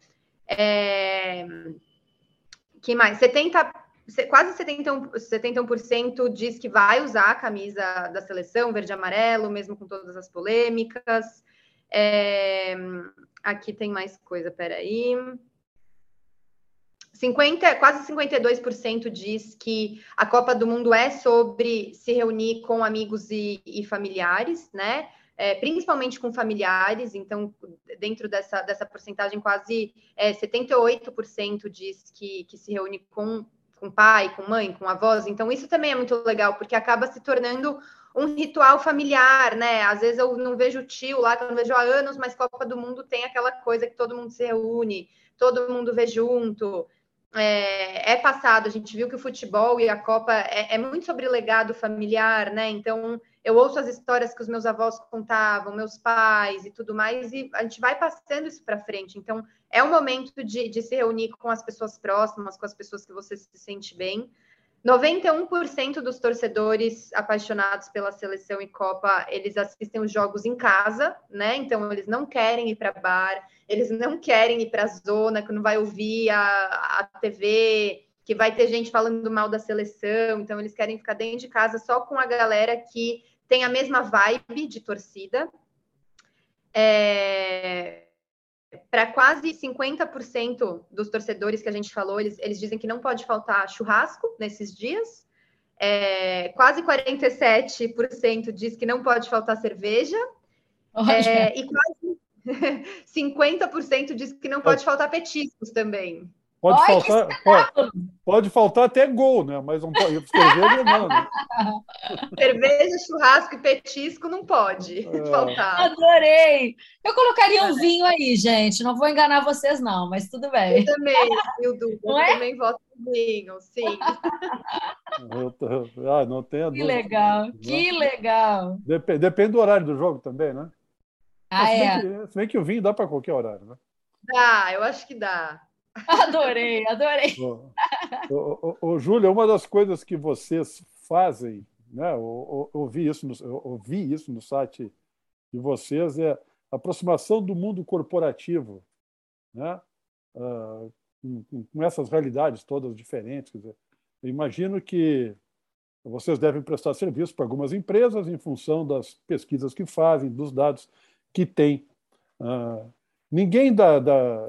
É... Que mais? 70, quase 71%, 71% diz que vai usar a camisa da seleção verde e amarelo, mesmo com todas as polêmicas. É... Aqui tem mais coisa, peraí. 50, quase 52% diz que a Copa do Mundo é sobre se reunir com amigos e, e familiares, né? É, principalmente com familiares, então, dentro dessa, dessa porcentagem, quase é, 78% diz que, que se reúne com, com pai, com mãe, com avós, então isso também é muito legal, porque acaba se tornando um ritual familiar, né? Às vezes eu não vejo o tio lá, eu não vejo há anos, mas Copa do Mundo tem aquela coisa que todo mundo se reúne, todo mundo vê junto. É, é, passado, a gente viu que o futebol e a Copa é, é, muito sobre legado familiar, né? Então, eu ouço as histórias que os meus avós contavam, meus pais e tudo mais, e a gente vai passando isso para frente. Então, é o momento de, de, se reunir com as pessoas próximas, com as pessoas que você se sente bem. 91% dos torcedores apaixonados pela seleção e Copa, eles assistem os jogos em casa, né? Então, eles não querem ir para bar, eles não querem ir para a zona, que não vai ouvir a, a TV, que vai ter gente falando mal da seleção. Então, eles querem ficar dentro de casa só com a galera que tem a mesma vibe de torcida. É, para quase 50% dos torcedores que a gente falou, eles, eles dizem que não pode faltar churrasco nesses dias. É, quase 47% diz que não pode faltar cerveja. É, e quase [LAUGHS] 50% diz que não pode faltar petiscos também. Pode faltar, pode, pode, faltar até gol, né? Mas não pode. Cerveja não. Né? [LAUGHS] Cerveja, churrasco e petisco não pode é. faltar. Adorei! Eu colocaria um vinho aí, gente. Não vou enganar vocês, não, mas tudo bem. Eu também, Hildo. [LAUGHS] Eu é? também voto no vinho, sim. [LAUGHS] ah, não tenha dúvida. Que legal, né? que legal. Depende, depende do horário do jogo também, né? Ah, se, bem é. que, se bem que o vinho dá para qualquer horário, né? Dá, eu acho que dá. [LAUGHS] Adorei, adorei. Ô, ô, ô, Júlia, uma das coisas que vocês fazem, né? Eu, eu, vi isso no, eu ouvi isso no site de vocês, é a aproximação do mundo corporativo, né? Uh, com, com, essas realidades todas diferentes. Dizer, imagino que vocês devem prestar serviço para algumas empresas em função das pesquisas que fazem, dos dados que têm. Uh, Ninguém da, da.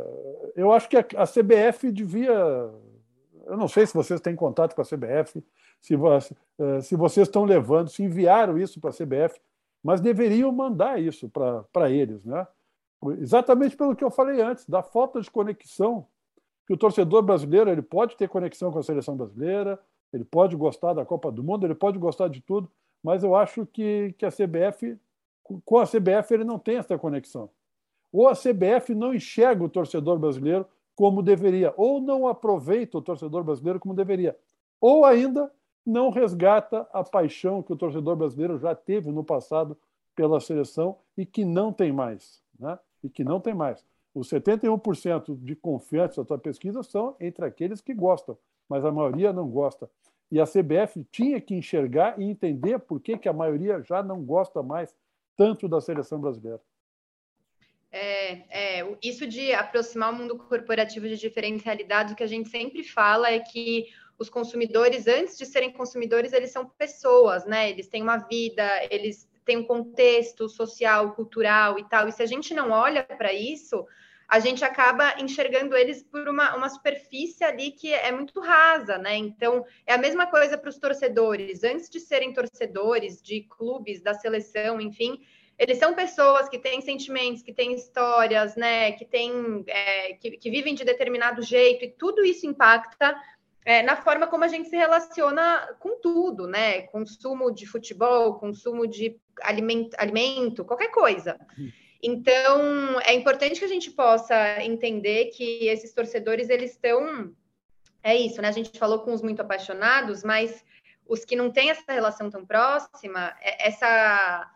Eu acho que a, a, CBF devia. Eu não sei se vocês têm contato com a CBF, se, eh, se vocês estão levando, se enviaram isso para a CBF, mas deveriam mandar isso para eles, né? Exatamente pelo que eu falei antes, da falta de conexão que o torcedor brasileiro ele pode ter conexão com a seleção brasileira, ele pode gostar da Copa do Mundo, ele pode gostar de tudo, mas eu acho que, que a CBF, com a CBF, ele não tem essa conexão ou a CBF não enxerga o torcedor brasileiro como deveria, ou não aproveita o torcedor brasileiro como deveria, ou ainda não resgata a paixão que o torcedor brasileiro já teve no passado pela seleção e que não tem mais. Né? E que não tem mais. Os 71% de confiantes da tua pesquisa são entre aqueles que gostam, mas a maioria não gosta. E a CBF tinha que enxergar e entender por que, que a maioria já não gosta mais tanto da seleção brasileira. É, é, isso de aproximar o mundo corporativo de diferentes realidades, o que a gente sempre fala é que os consumidores, antes de serem consumidores, eles são pessoas, né? Eles têm uma vida, eles têm um contexto social, cultural e tal. E se a gente não olha para isso, a gente acaba enxergando eles por uma, uma superfície ali que é muito rasa, né? Então, é a mesma coisa para os torcedores. Antes de serem torcedores de clubes, da seleção, enfim, eles são pessoas que têm sentimentos, que têm histórias, né, que têm, é, que, que, vivem de determinado jeito, e tudo isso impacta é, na forma como a gente se relaciona com tudo, né? Consumo de futebol, consumo de alimento, alimento qualquer coisa. Então, é importante que a gente possa entender que esses torcedores, eles estão. É isso, né? A gente falou com os muito apaixonados, mas os que não têm essa relação tão próxima, é, essa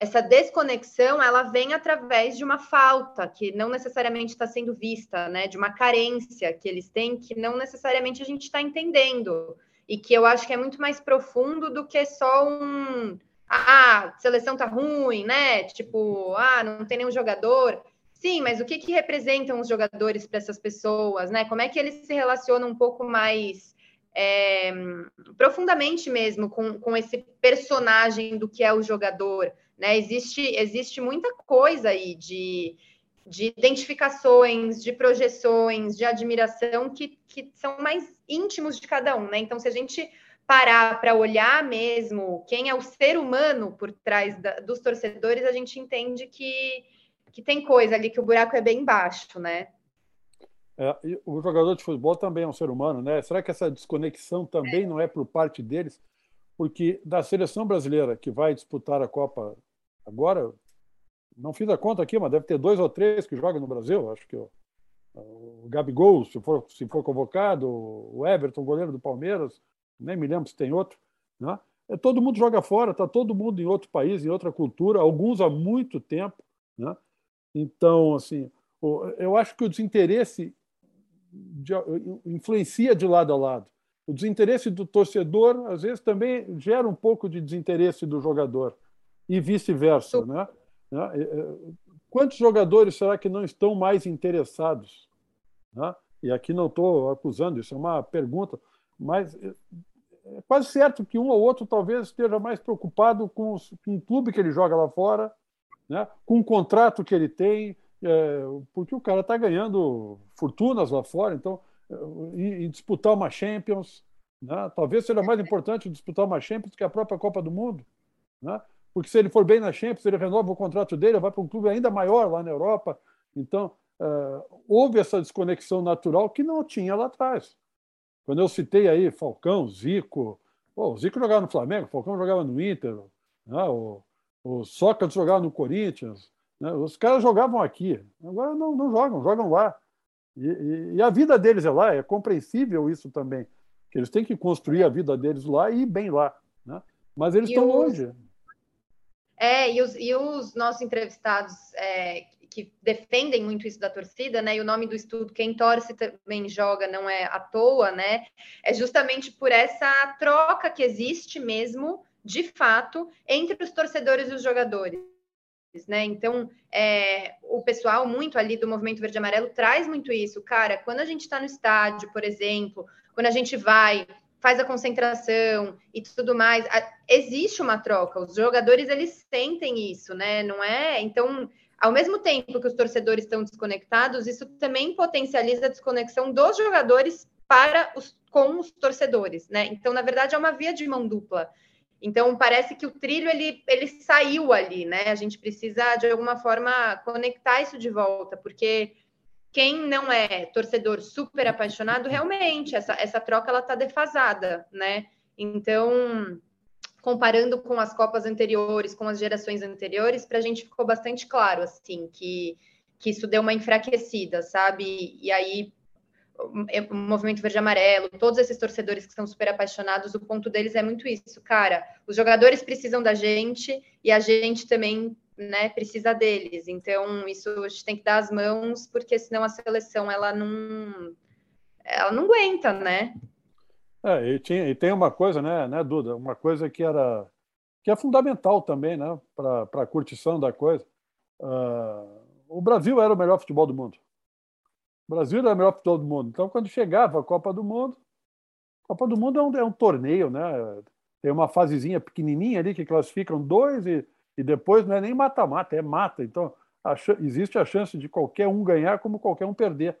essa desconexão ela vem através de uma falta que não necessariamente está sendo vista, né? De uma carência que eles têm que não necessariamente a gente está entendendo e que eu acho que é muito mais profundo do que só um ah, a seleção tá ruim, né? Tipo, ah, não tem nenhum jogador. Sim, mas o que que representam os jogadores para essas pessoas, né? Como é que eles se relacionam um pouco mais é, profundamente mesmo com, com esse personagem do que é o jogador? Né? Existe, existe muita coisa aí de, de identificações, de projeções, de admiração que, que são mais íntimos de cada um. Né? Então, se a gente parar para olhar mesmo quem é o ser humano por trás da, dos torcedores, a gente entende que, que tem coisa ali, que o buraco é bem baixo, né? É, o jogador de futebol também é um ser humano, né? Será que essa desconexão também não é por parte deles? Porque da seleção brasileira que vai disputar a Copa Agora, não fiz a conta aqui, mas deve ter dois ou três que jogam no Brasil. Acho que o, o Gabigol, se for, se for convocado, o Everton, goleiro do Palmeiras, nem me lembro se tem outro. Né? É, todo mundo joga fora, está todo mundo em outro país, em outra cultura, alguns há muito tempo. Né? Então, assim, eu acho que o desinteresse de, influencia de lado a lado. O desinteresse do torcedor, às vezes, também gera um pouco de desinteresse do jogador e vice-versa. Né? né? Quantos jogadores será que não estão mais interessados? Né? E aqui não estou acusando, isso é uma pergunta, mas é quase certo que um ou outro talvez esteja mais preocupado com, os, com o clube que ele joga lá fora, né? com o contrato que ele tem, é, porque o cara está ganhando fortunas lá fora, então, e, e disputar uma Champions, né? talvez seja mais importante disputar uma Champions que a própria Copa do Mundo, né? Porque se ele for bem na Champions, ele renova o contrato dele, vai para um clube ainda maior lá na Europa, então uh, houve essa desconexão natural que não tinha lá atrás. Quando eu citei aí Falcão, Zico, pô, o Zico jogava no Flamengo, o Falcão jogava no Inter, né? o, o Sócrates jogava no Corinthians, né? os caras jogavam aqui, agora não, não jogam, jogam lá. E, e, e, a vida deles é lá, é compreensível isso também, que eles têm que construir a vida deles lá e ir bem lá. Né? Mas eles estão longe. É, e os, e os nossos entrevistados é, que defendem muito isso da torcida, né? E o nome do estudo, quem torce também joga, não é à toa, né? É justamente por essa troca que existe mesmo, de fato, entre os torcedores e os jogadores. Né? Então, é, o pessoal muito ali do Movimento Verde Amarelo traz muito isso. Cara, quando a gente está no estádio, por exemplo, quando a gente vai, faz a concentração e tudo mais, existe uma troca. Os jogadores, eles sentem isso, né? Não é? Então, ao mesmo tempo que os torcedores estão desconectados, isso também potencializa a desconexão dos jogadores para os, com os torcedores, né? Então, na verdade, é uma via de mão dupla. Então, parece que o trilho ele, ele saiu ali, né? A gente precisa, de alguma forma, conectar isso de volta, porque quem não é torcedor super apaixonado, realmente, essa, essa troca ela está defasada, né? Então, comparando com as Copas anteriores, com as gerações anteriores, para a gente ficou bastante claro, assim, que, que isso deu uma enfraquecida, sabe? E aí, o movimento verde amarelo, todos esses torcedores que são super apaixonados, o ponto deles é muito isso, cara. Os jogadores precisam da gente e a gente também, né, precisa deles. Então, isso a gente tem que dar as mãos, porque senão a seleção ela não ela não aguenta, né? É, e, tinha, e tem uma coisa, né, né, Duda? Uma coisa que era que é fundamental também, né, para a curtição da coisa. Uh, o Brasil era o melhor futebol do mundo. O Brasil era o melhor futebol do mundo. Então, quando chegava a Copa do Mundo, a Copa do Mundo é um, é um torneio, né? Tem uma fasezinha pequenininha ali que classificam dois e, e depois não é nem mata-mata, é mata. Então, a, existe a chance de qualquer um ganhar como qualquer um perder.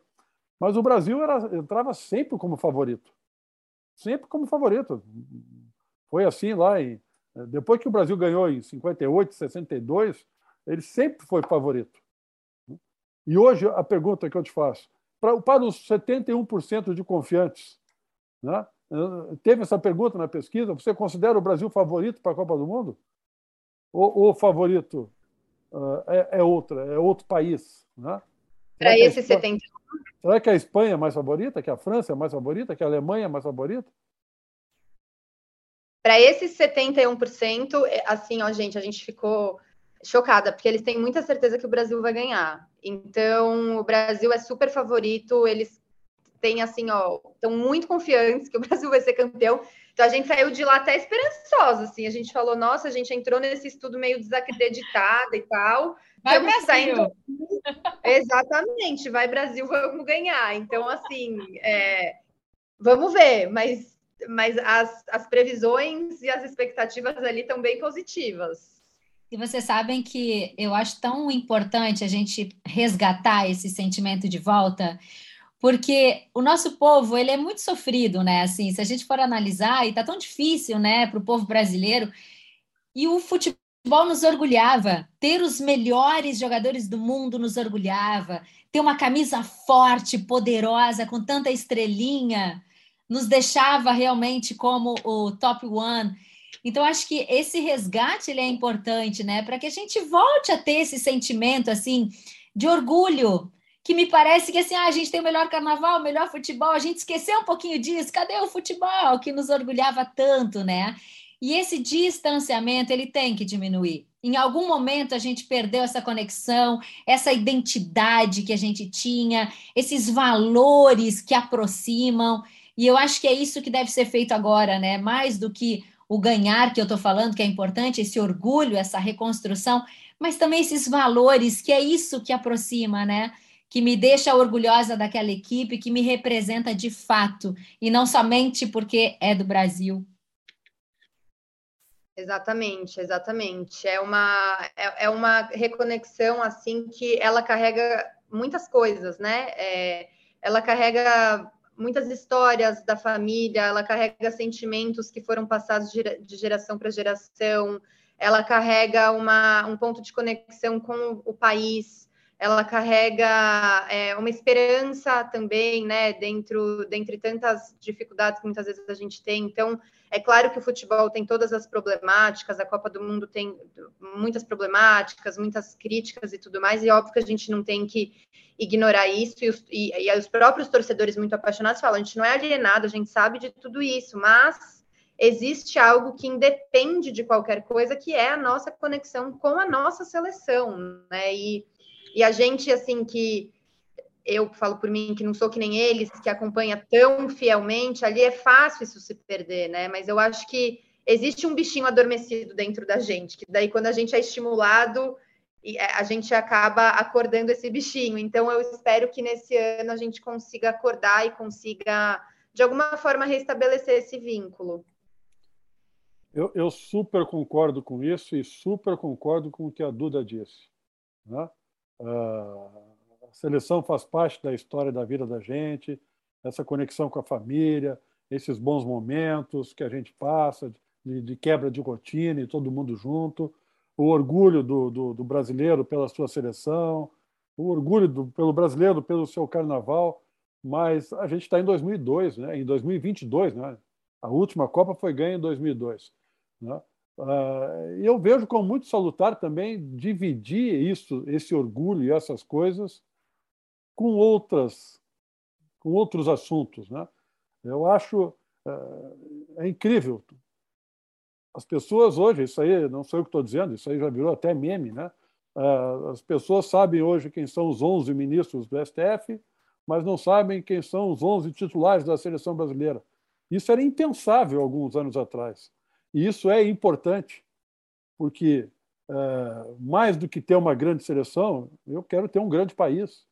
Mas o Brasil era, entrava sempre como favorito sempre como favorito. Foi assim lá em, depois que o Brasil ganhou em 58, 62, ele sempre foi favorito. E hoje a pergunta que eu te faço, para, para os 71% de confiantes, né? teve essa pergunta na pesquisa, você considera o Brasil favorito para a Copa do Mundo? Ou o favorito uh, é, é outra, é outro país? Né? Para esse 71%, Será que a Espanha é mais favorita? Que a França é mais favorita? Que a Alemanha é mais favorita? Para esses 71%, é, assim, ó, gente, a gente ficou chocada, porque eles têm muita certeza que o Brasil vai ganhar. Então, o Brasil é super favorito, eles têm, assim, ó, estão muito confiantes que o [LAUGHS] Brasil vai ser campeão. Então, a gente saiu de lá até esperançosa, assim, a gente falou, nossa, a gente entrou nesse estudo meio desacreditada e tal, Vai Brasil! Saindo... [LAUGHS] Exatamente, vai Brasil, vamos ganhar. Então, assim, é... vamos ver, mas, mas as, as previsões e as expectativas ali estão bem positivas. E vocês sabem que eu acho tão importante a gente resgatar esse sentimento de volta, porque o nosso povo ele é muito sofrido, né? Assim, se a gente for analisar, e tá tão difícil, né, para o povo brasileiro. E o futebol nos orgulhava, ter os melhores jogadores do mundo nos orgulhava, ter uma camisa forte, poderosa, com tanta estrelinha, nos deixava realmente como o top one. Então, acho que esse resgate ele é importante, né? Para que a gente volte a ter esse sentimento assim de orgulho, que me parece que assim, ah, a gente tem o melhor carnaval, o melhor futebol, a gente esqueceu um pouquinho disso. Cadê o futebol que nos orgulhava tanto, né? E esse distanciamento ele tem que diminuir. Em algum momento a gente perdeu essa conexão, essa identidade que a gente tinha, esses valores que aproximam. E eu acho que é isso que deve ser feito agora, né? Mais do que o ganhar que eu estou falando, que é importante, esse orgulho, essa reconstrução, mas também esses valores, que é isso que aproxima, né? Que me deixa orgulhosa daquela equipe, que me representa de fato, e não somente porque é do Brasil. Exatamente, exatamente. É uma, é, é, uma reconexão assim que ela carrega muitas coisas, né? É, ela carrega muitas histórias da família, ela carrega sentimentos que foram passados de geração para geração, ela carrega uma, um ponto de conexão com o país, ela carrega é, uma esperança também, né, dentro dentre tantas dificuldades que muitas vezes a gente tem. Então, é claro que o futebol tem todas as problemáticas, a Copa do Mundo tem muitas problemáticas, muitas críticas e tudo mais, e óbvio que a gente não tem que ignorar isso, e os, e, e os próprios torcedores muito apaixonados falam, a gente não é alienado, a gente sabe de tudo isso, mas existe algo que independe de qualquer coisa, que é a nossa conexão com a nossa seleção, né? E, e a gente, assim, que eu falo por mim que não sou que nem eles, que acompanha tão fielmente, ali é fácil isso se perder, né? Mas eu acho que existe um bichinho adormecido dentro da gente, que daí quando a gente é estimulado, é, a gente acaba acordando esse bichinho. Então eu espero que nesse ano a gente consiga acordar e consiga de alguma forma restabelecer esse vínculo. Eu, eu super concordo com isso e super concordo com o que a Duda disse. Né? A seleção faz parte da história da vida da gente, essa conexão com a família, esses bons momentos que a gente passa, de, de quebra de rotina e todo mundo junto, o orgulho do, do, do brasileiro pela sua seleção, o orgulho do, pelo brasileiro pelo seu carnaval, mas a gente está em 2002, né? em 2022, né? a última Copa foi ganha em 2002. Né? Uh, e eu vejo como muito salutar também dividir isso, esse orgulho e essas coisas com outras com outros assuntos, né? Eu acho é, é incrível. As pessoas hoje, isso aí não sou eu que estou dizendo, isso aí já virou até meme, né? Uh, as pessoas sabem hoje quem são os 11 ministros do STF, mas não sabem quem são os 11 titulares da seleção brasileira. Isso era impensável alguns anos atrás. E isso é importante, porque uh, mais do que ter uma grande seleção, eu quero ter um grande país.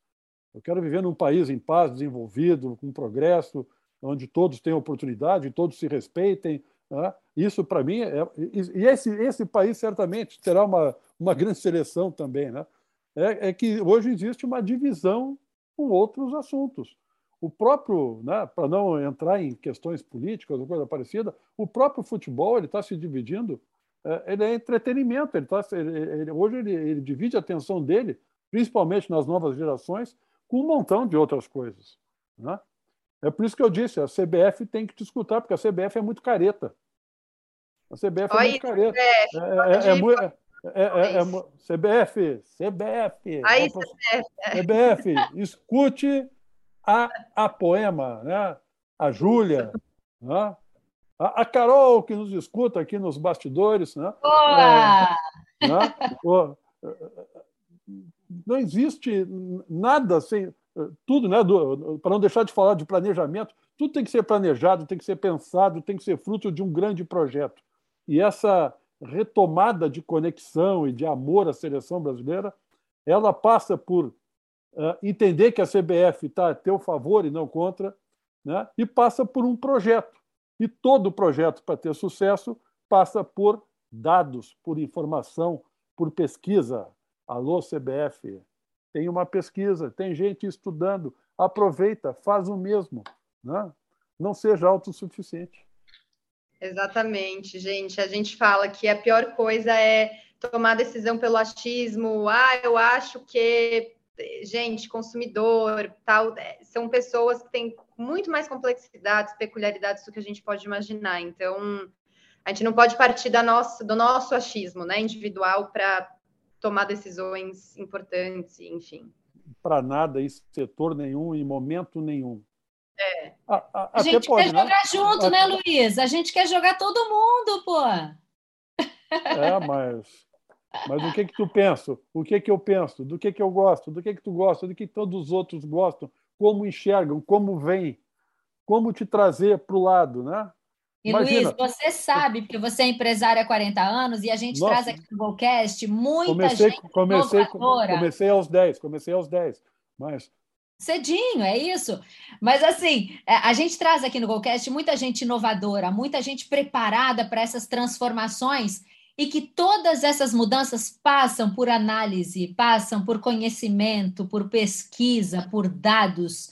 Eu quero viver num país em paz, desenvolvido, com progresso, onde todos têm oportunidade, todos se respeitem. Né? Isso, para mim, é, e esse, esse país certamente terá uma, uma grande seleção também. Né? É, é que hoje existe uma divisão com outros assuntos. O próprio, né, para não entrar em questões políticas ou coisa parecida, o próprio futebol ele está se dividindo. É, ele é entretenimento. Ele tá, ele, ele, hoje ele, ele divide a atenção dele, principalmente nas novas gerações, com um montão de outras coisas. Né? É por isso que eu disse, a CBF tem que te escutar, porque a CBF é muito careta. A CBF é muito careta. É, CBF, CBF. Aí, CBF, escute a, a poema, né? a Júlia, né? a, a, Carol, que nos escuta aqui nos bastidores. Né? É, né? não existe nada sem tudo, né? Para não deixar de falar de planejamento, tudo tem que ser planejado, tem que ser pensado, tem que ser fruto de um grande projeto. E essa retomada de conexão e de amor à seleção brasileira, ela passa por entender que a CBF está a teu favor e não contra, né? e passa por um projeto. E todo projeto, para ter sucesso, passa por dados, por informação, por pesquisa, Alô, CBF, tem uma pesquisa, tem gente estudando, aproveita, faz o mesmo. Né? Não seja autossuficiente. Exatamente, gente. A gente fala que a pior coisa é tomar decisão pelo achismo. Ah, eu acho que, gente, consumidor, tal, é, são pessoas que têm muito mais complexidades, peculiaridades do que a gente pode imaginar. Então, a gente não pode partir da nossa, do nosso achismo, né, individual para tomar decisões importantes, enfim. Para nada, em setor nenhum, em momento nenhum. É. A, a, a gente pode, quer né? jogar junto, a... né, Luiz? A gente quer jogar todo mundo, pô. É, mas, mas o que que tu pensa? O que que eu penso? Do que que eu gosto? Do que que tu gosta? Do que todos os outros gostam? Como enxergam? Como vêm? Como te trazer para o lado, né? E Imagina. Luiz, você sabe, porque você é empresário há 40 anos e a gente Nossa. traz aqui no Golcast muita comecei, gente comecei, comecei aos 10, comecei aos 10, mas Cedinho, é isso. Mas assim, é, a gente traz aqui no Golcast muita gente inovadora, muita gente preparada para essas transformações e que todas essas mudanças passam por análise, passam por conhecimento, por pesquisa, por dados.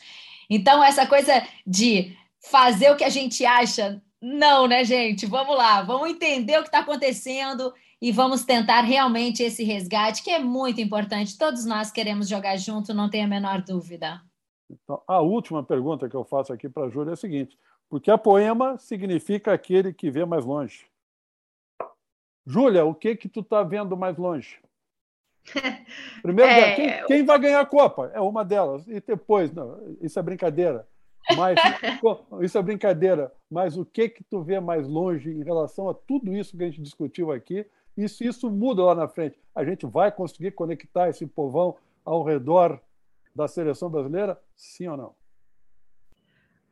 Então, essa coisa de fazer o que a gente acha, não, né, gente? Vamos lá, vamos entender o que está acontecendo e vamos tentar realmente esse resgate, que é muito importante. Todos nós queremos jogar junto, não tenha a menor dúvida. Então, a última pergunta que eu faço aqui para a Júlia é a seguinte: porque a poema significa aquele que vê mais longe. Júlia, o que que tu está vendo mais longe? [LAUGHS] Primeiro, é... quem, quem, vai ganhar a Copa? É uma delas. E depois, não, isso é brincadeira. Mas [LAUGHS] isso é brincadeira. Mas o que que tu vê mais longe em relação a tudo isso que a gente discutiu aqui? Se isso muda lá na frente, a gente vai conseguir conectar esse povão ao redor da seleção brasileira? Sim ou não?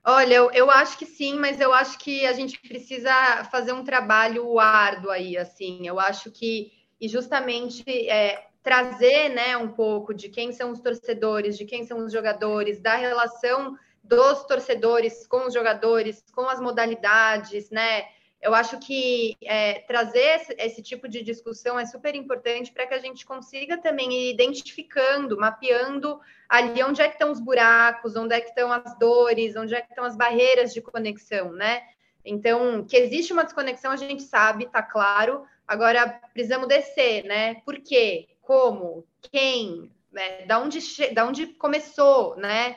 Olha, eu, eu, acho que sim, mas eu acho que a gente precisa fazer um trabalho árduo aí, assim. Eu acho que, e justamente é, trazer né, um pouco de quem são os torcedores, de quem são os jogadores, da relação dos torcedores com os jogadores, com as modalidades, né? Eu acho que é, trazer esse, esse, tipo de discussão é super importante para que a gente consiga também ir identificando, mapeando ali onde é que estão os buracos, onde é que estão as dores, onde é que estão as barreiras de conexão, né? Então, que existe uma desconexão, a gente sabe, tá claro. Agora, precisamos descer, né? Por quê? Como? Quem? Né? Da, onde, da onde começou, né?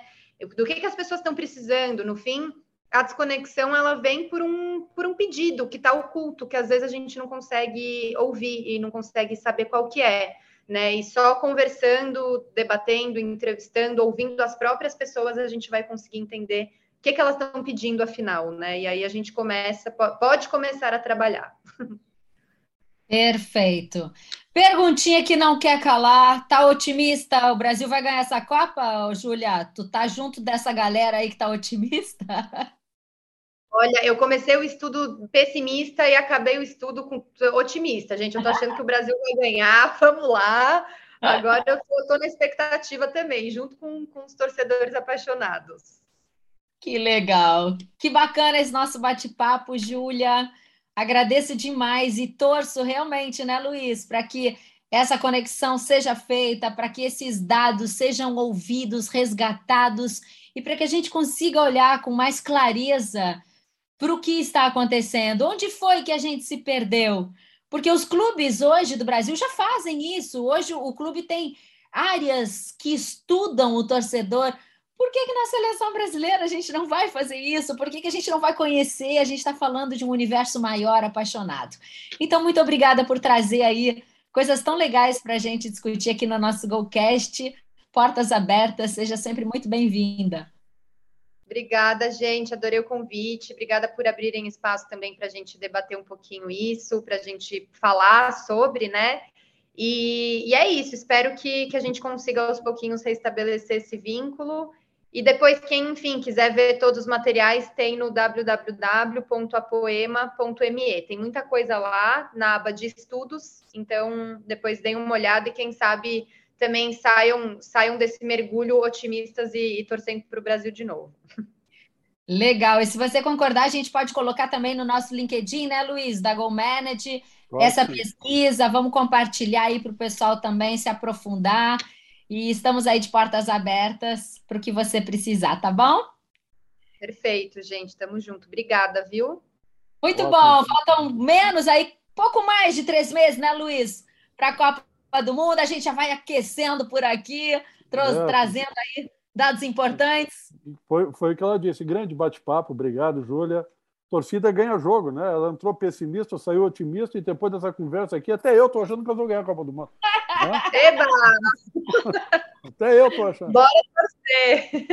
Do que, que as pessoas estão precisando, no fim a desconexão ela vem por um, por um pedido que está oculto, que às vezes a gente não consegue ouvir e não consegue saber qual que é. Né? E só conversando, debatendo, entrevistando, ouvindo as próprias pessoas, a gente vai conseguir entender o que, que elas estão pedindo afinal, né? E aí a gente começa, pode começar a trabalhar. [LAUGHS] Perfeito. Perguntinha que não quer calar. Tá otimista? O Brasil vai ganhar essa Copa, Júlia? Tu tá junto dessa galera aí que tá otimista? [LAUGHS] Olha, eu comecei o estudo pessimista e acabei o estudo com otimista, gente. Eu tô achando que o Brasil vai ganhar, [LAUGHS] vamos lá. Agora eu tô, tô na expectativa também, junto com, com os torcedores apaixonados. Que legal. Que bacana esse nosso bate-papo, Júlia. Agradeço demais e torço realmente, né, Luiz, para que essa conexão seja feita, para que esses dados sejam ouvidos, resgatados e para que a gente consiga olhar com mais clareza para o que está acontecendo. Onde foi que a gente se perdeu? Porque os clubes hoje do Brasil já fazem isso. Hoje o clube tem áreas que estudam o torcedor por que, que na seleção brasileira a gente não vai fazer isso? Por que, que a gente não vai conhecer? A gente está falando de um universo maior, apaixonado. Então, muito obrigada por trazer aí coisas tão legais para a gente discutir aqui no nosso GoCast. Portas abertas, seja sempre muito bem-vinda. Obrigada, gente. Adorei o convite. Obrigada por abrirem espaço também para a gente debater um pouquinho isso, para a gente falar sobre, né? E, e, é isso. Espero que, que a gente consiga aos pouquinhos restabelecer esse vínculo e depois, quem, enfim, quiser ver todos os materiais, tem no www.apoema.me. Tem muita coisa lá na aba de estudos, então depois deem uma olhada e quem sabe também saiam, saiam desse mergulho otimistas e, e torcendo para o Brasil de novo. Legal. E se você concordar, a gente pode colocar também no nosso LinkedIn, né, Luiz, da Go Manage, essa pesquisa. Vamos compartilhar aí para o pessoal também se aprofundar. E estamos aí de portas abertas para o que você precisar, tá bom? Perfeito, gente. Estamos junto. Obrigada, viu? Muito Ótimo. bom. Faltam menos aí, pouco mais de três meses, né, Luiz? Para a Copa do Mundo. A gente já vai aquecendo por aqui, é. trazendo aí dados importantes. Foi, foi o que ela disse. Grande bate-papo. Obrigado, Júlia torcida ganha jogo, né? Ela entrou pessimista, saiu otimista, e depois dessa conversa aqui, até eu tô achando que eu vou ganhar a Copa do Mundo. Né? Eba! [LAUGHS] até eu tô achando. Bora torcer!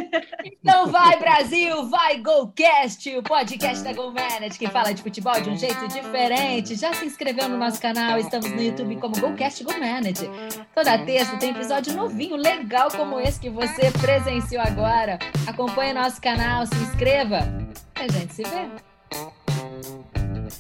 Então vai, Brasil! Vai, GoCast, o podcast da GoManage, que fala de futebol de um jeito diferente. Já se inscreveu no nosso canal? Estamos no YouTube como GoCast GoManage. Toda terça tem episódio novinho, legal como esse que você presenciou agora. Acompanhe nosso canal, se inscreva. A gente se vê. Uh-huh.